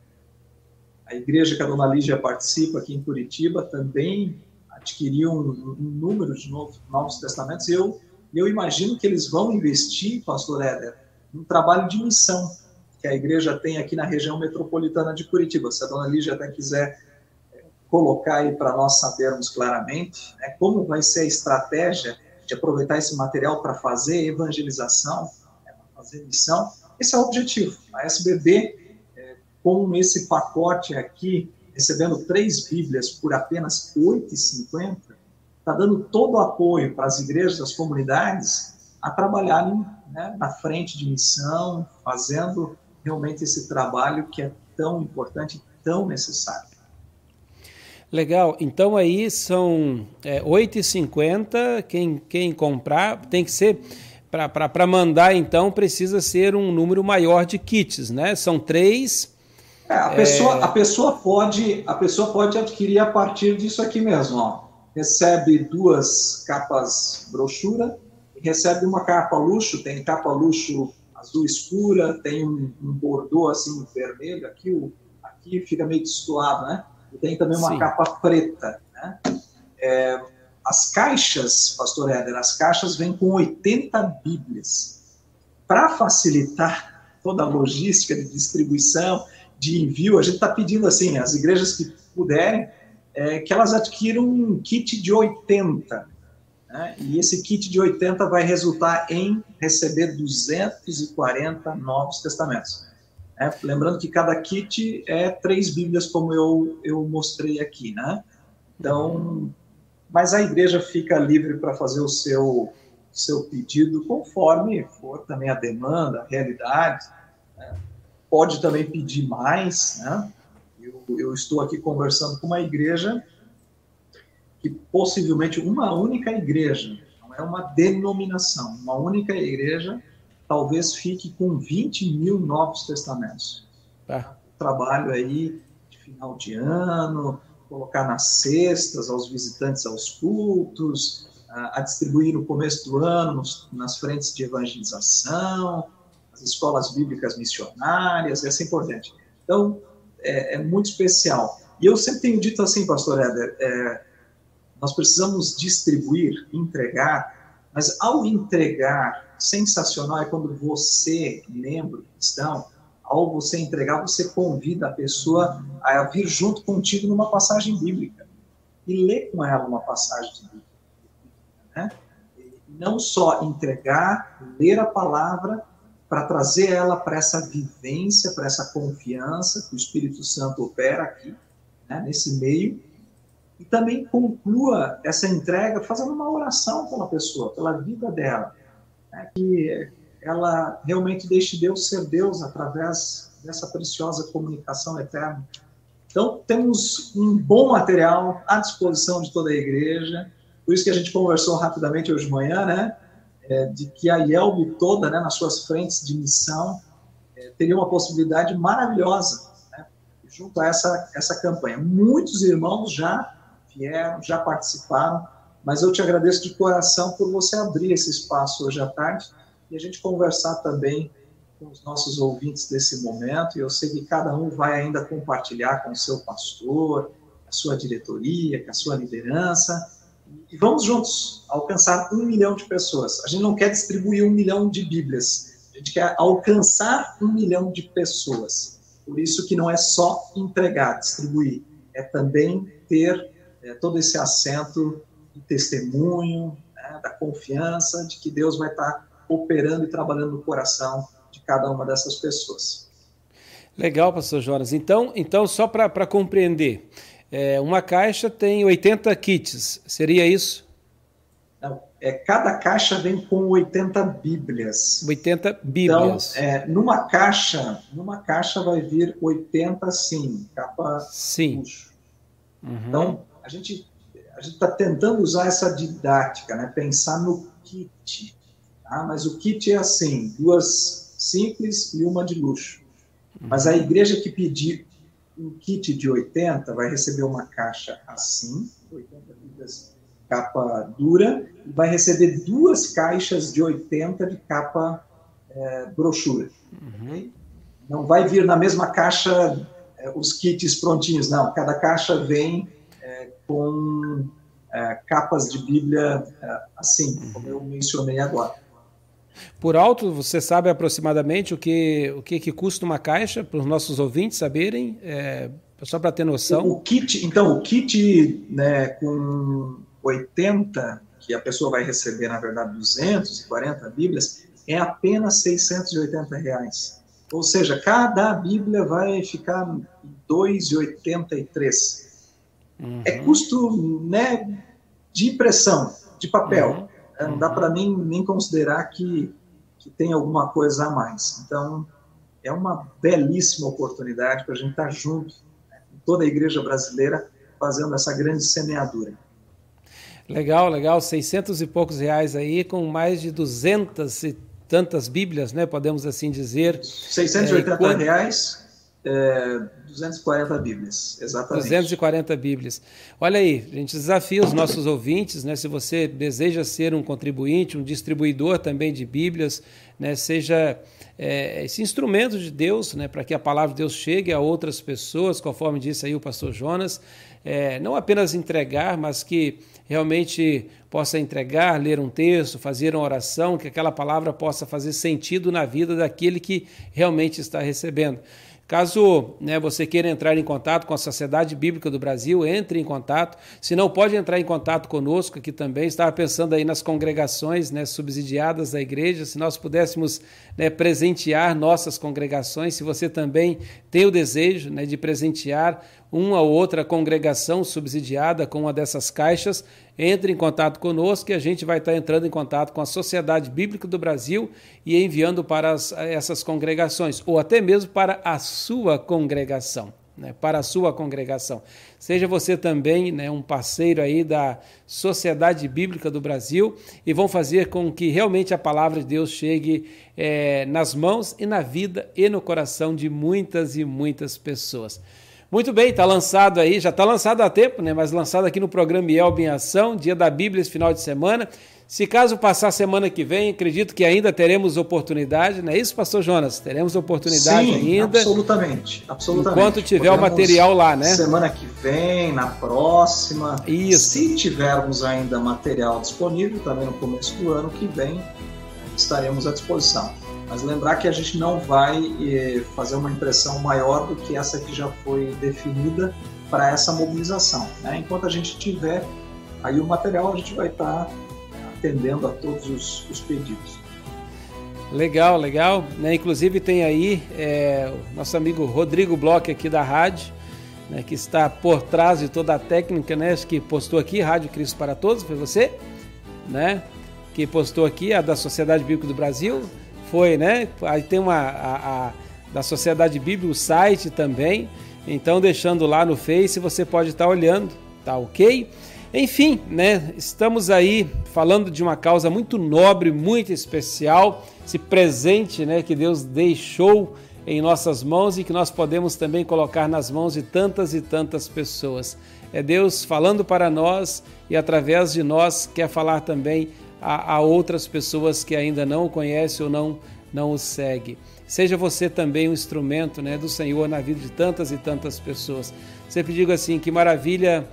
a igreja que a dona Lígia participa aqui em Curitiba também adquiriu um, um número de novos, novos testamentos, eu, eu imagino que eles vão investir, pastor Éder, no trabalho de missão que a igreja tem aqui na região metropolitana de Curitiba. Se a dona Lígia até quiser é, colocar aí para nós sabermos claramente né, como vai ser a estratégia de aproveitar esse material para fazer evangelização, né, fazer missão, esse é o objetivo. A SBB, é, com esse pacote aqui recebendo três Bíblias por apenas R$ 8,50, está dando todo o apoio para as igrejas, as comunidades, a trabalharem né, na frente de missão, fazendo realmente esse trabalho que é tão importante, tão necessário. Legal, então aí são é, R$ 8,50, quem, quem comprar tem que ser, para mandar então precisa ser um número maior de kits, né? São três é, a, pessoa, é... a, pessoa pode, a pessoa pode adquirir a partir disso aqui mesmo. Ó. Recebe duas capas brochura, recebe uma capa luxo, tem capa luxo azul escura, tem um, um bordô assim vermelho, aqui, o, aqui fica meio destoado, né? E tem também uma Sim. capa preta, né? É, as caixas, pastor Éder, as caixas vêm com 80 bíblias. Para facilitar toda a logística de distribuição, de envio, a gente está pedindo assim, as igrejas que puderem, é, que elas adquiram um kit de 80. Né? E esse kit de 80 vai resultar em receber 240 novos testamentos. É, lembrando que cada kit é três Bíblias, como eu, eu mostrei aqui, né? Então, mas a igreja fica livre para fazer o seu, seu pedido conforme for também a demanda, a realidade. Né? Pode também pedir mais, né? Eu, eu estou aqui conversando com uma igreja que possivelmente uma única igreja, não é uma denominação, uma única igreja talvez fique com 20 mil novos testamentos. Ah. Trabalho aí de final de ano, colocar nas cestas aos visitantes aos cultos, a, a distribuir no começo do ano nos, nas frentes de evangelização, escolas bíblicas missionárias e assim por diante. Então, é, é muito especial. E eu sempre tenho dito assim, pastor Éder, é, nós precisamos distribuir, entregar, mas ao entregar, sensacional é quando você, membro cristão, ao você entregar, você convida a pessoa a vir junto contigo numa passagem bíblica e ler com ela uma passagem bíblica. Né? Não só entregar, ler a palavra, para trazer ela para essa vivência, para essa confiança que o Espírito Santo opera aqui, né, nesse meio, e também conclua essa entrega fazendo uma oração pela pessoa, pela vida dela, né, que ela realmente deixe Deus ser Deus através dessa preciosa comunicação eterna. Então, temos um bom material à disposição de toda a igreja, por isso que a gente conversou rapidamente hoje de manhã, né, é, de que a IELB toda, né, nas suas frentes de missão, é, teria uma possibilidade maravilhosa, né, junto a essa, essa campanha. Muitos irmãos já vieram, já participaram, mas eu te agradeço de coração por você abrir esse espaço hoje à tarde e a gente conversar também com os nossos ouvintes desse momento. E eu sei que cada um vai ainda compartilhar com o seu pastor, a sua diretoria, com a sua liderança. E vamos juntos alcançar um milhão de pessoas. A gente não quer distribuir um milhão de Bíblias, a gente quer alcançar um milhão de pessoas. Por isso que não é só entregar, distribuir, é também ter é, todo esse assento de testemunho, né, da confiança de que Deus vai estar operando e trabalhando no coração de cada uma dessas pessoas. Legal, pastor Jonas. Então, então só para compreender, é, uma caixa tem 80 kits, seria isso? Não, é, cada caixa vem com 80 bíblias. 80 bíblias. Então, é, numa caixa, numa caixa vai vir 80 sim, capa sim. Uhum. Então, a gente a gente está tentando usar essa didática, né? pensar no kit. Ah, mas o kit é assim, duas simples e uma de luxo. Mas a igreja que pedir um kit de 80 vai receber uma caixa assim, 80 libras capa dura, e vai receber duas caixas de 80 de capa é, brochura. Uhum. Não vai vir na mesma caixa é, os kits prontinhos, não. Cada caixa vem é, com é, capas de Bíblia é, assim, como eu mencionei agora. Por alto, você sabe aproximadamente o que, o que, que custa uma caixa, para os nossos ouvintes saberem, é, só para ter noção? O, o, kit, então, o kit né, com 80, que a pessoa vai receber, na verdade, 240 Bíblias, é apenas 680 reais. Ou seja, cada Bíblia vai ficar 2,83. Uhum. É custo né, de impressão, de papel. Uhum. É, não dá para nem, nem considerar que, que tem alguma coisa a mais. Então, é uma belíssima oportunidade para a gente estar tá junto, né, toda a igreja brasileira, fazendo essa grande semeadura. Legal, legal. 600 e poucos reais aí, com mais de 200 e tantas bíblias, né? Podemos assim dizer. 680 é, quando... reais é, 240 Bíblias, exatamente. 240 Bíblias. Olha aí, a gente desafia os nossos ouvintes, né? Se você deseja ser um contribuinte, um distribuidor também de Bíblias, né? Seja é, esse instrumento de Deus, né? Para que a palavra de Deus chegue a outras pessoas, conforme disse aí o pastor Jonas, é, não apenas entregar, mas que realmente possa entregar, ler um texto, fazer uma oração, que aquela palavra possa fazer sentido na vida daquele que realmente está recebendo. Caso né, você queira entrar em contato com a Sociedade Bíblica do Brasil, entre em contato. Se não, pode entrar em contato conosco aqui também. Estava pensando aí nas congregações né, subsidiadas da igreja, se nós pudéssemos né, presentear nossas congregações, se você também tem o desejo né, de presentear uma ou outra congregação subsidiada com uma dessas caixas, entre em contato conosco e a gente vai estar entrando em contato com a Sociedade Bíblica do Brasil e enviando para as, essas congregações, ou até mesmo para a sua congregação. Né, para a sua congregação. Seja você também né, um parceiro aí da Sociedade Bíblica do Brasil e vão fazer com que realmente a palavra de Deus chegue é, nas mãos e na vida e no coração de muitas e muitas pessoas. Muito bem, está lançado aí, já está lançado há tempo, né? Mas lançado aqui no programa Elbe em Ação, dia da Bíblia esse final de semana. Se caso passar semana que vem, acredito que ainda teremos oportunidade, não é isso, pastor Jonas? Teremos oportunidade Sim, ainda. Absolutamente, absolutamente. Enquanto tiver Podemos, o material lá, né? Semana que vem, na próxima. Isso. Se tivermos ainda material disponível, também no começo do ano que vem, estaremos à disposição. Mas lembrar que a gente não vai eh, fazer uma impressão maior do que essa que já foi definida para essa mobilização. Né? Enquanto a gente tiver aí o material, a gente vai estar tá atendendo a todos os, os pedidos. Legal, legal. Né? Inclusive tem aí é, nosso amigo Rodrigo Bloch aqui da rádio, né, que está por trás de toda a técnica, né? Que postou aqui, Rádio Cristo para Todos, foi você, né? Que postou aqui, a da Sociedade Bíblica do Brasil foi, né? Aí tem uma a, a, da Sociedade Bíblica, o site também. Então, deixando lá no Face, você pode estar olhando, tá ok? Enfim, né? Estamos aí falando de uma causa muito nobre, muito especial, esse presente, né, que Deus deixou em nossas mãos e que nós podemos também colocar nas mãos de tantas e tantas pessoas. É Deus falando para nós e através de nós quer falar também a, a outras pessoas que ainda não o conhecem ou não, não o seguem. Seja você também um instrumento né, do Senhor na vida de tantas e tantas pessoas. Sempre digo assim: que maravilha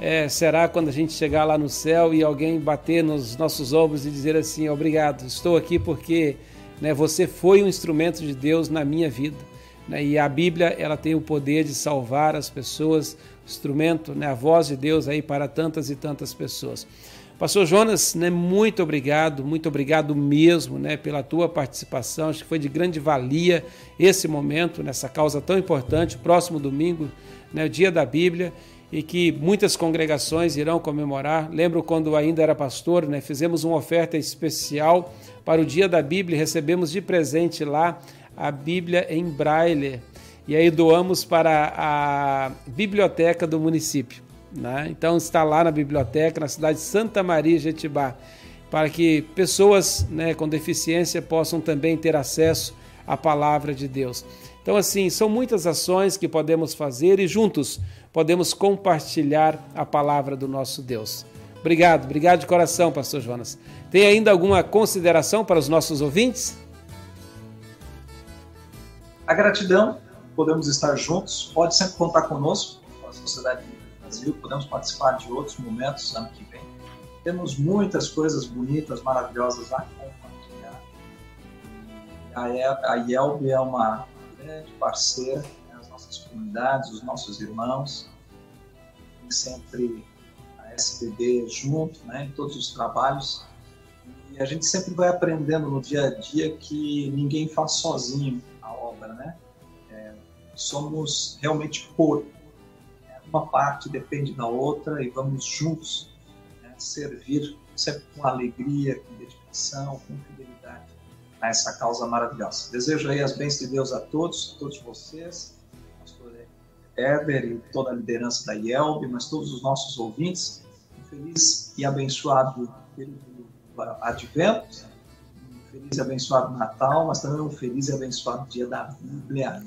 é, será quando a gente chegar lá no céu e alguém bater nos nossos ombros e dizer assim: obrigado, estou aqui porque né, você foi um instrumento de Deus na minha vida. Né, e a Bíblia ela tem o poder de salvar as pessoas, instrumento, né, a voz de Deus aí para tantas e tantas pessoas. Pastor Jonas, né, muito obrigado, muito obrigado mesmo né, pela tua participação. Acho que foi de grande valia esse momento, nessa causa tão importante. Próximo domingo, né, o dia da Bíblia, e que muitas congregações irão comemorar. Lembro quando ainda era pastor, né, fizemos uma oferta especial para o dia da Bíblia, recebemos de presente lá a Bíblia em braille. E aí doamos para a biblioteca do município. Né? Então está lá na biblioteca, na cidade de Santa Maria Jetibá, para que pessoas né, com deficiência possam também ter acesso à palavra de Deus. Então, assim, são muitas ações que podemos fazer e juntos podemos compartilhar a palavra do nosso Deus. Obrigado, obrigado de coração, Pastor Jonas. Tem ainda alguma consideração para os nossos ouvintes? A gratidão, podemos estar juntos, pode sempre contar conosco, a Sociedade Brasil, podemos participar de outros momentos ano que vem. Temos muitas coisas bonitas, maravilhosas a compartilhar. A IELB é uma grande parceira, né, as nossas comunidades, os nossos irmãos, tem sempre a SPB junto, né, em todos os trabalhos. E a gente sempre vai aprendendo no dia a dia que ninguém faz sozinho a obra, né? É, somos realmente corpo uma parte depende da outra e vamos juntos né, servir sempre com alegria, com dedicação, com fidelidade a essa causa maravilhosa. Desejo aí as bênçãos de Deus a todos, a todos vocês, pastor Éder e toda a liderança da IELB, mas todos os nossos ouvintes, um feliz e abençoado período advento, um feliz e abençoado Natal, mas também um feliz e abençoado dia da Bíblia.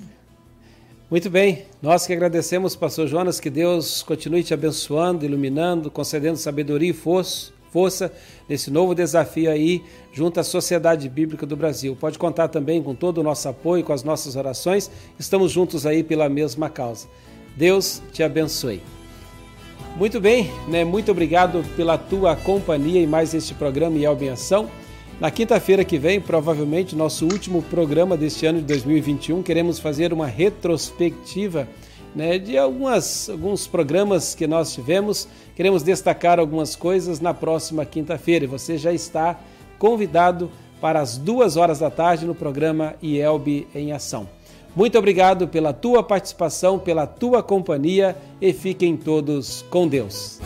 Muito bem, nós que agradecemos, pastor Jonas, que Deus continue te abençoando, iluminando, concedendo sabedoria e força nesse novo desafio aí junto à Sociedade Bíblica do Brasil. Pode contar também com todo o nosso apoio, com as nossas orações. Estamos juntos aí pela mesma causa. Deus te abençoe. Muito bem, né? Muito obrigado pela tua companhia em mais este programa e em Ação. Na quinta-feira que vem, provavelmente nosso último programa deste ano de 2021, queremos fazer uma retrospectiva né, de algumas, alguns programas que nós tivemos. Queremos destacar algumas coisas na próxima quinta-feira. Você já está convidado para as duas horas da tarde no programa IELB em Ação. Muito obrigado pela tua participação, pela tua companhia e fiquem todos com Deus.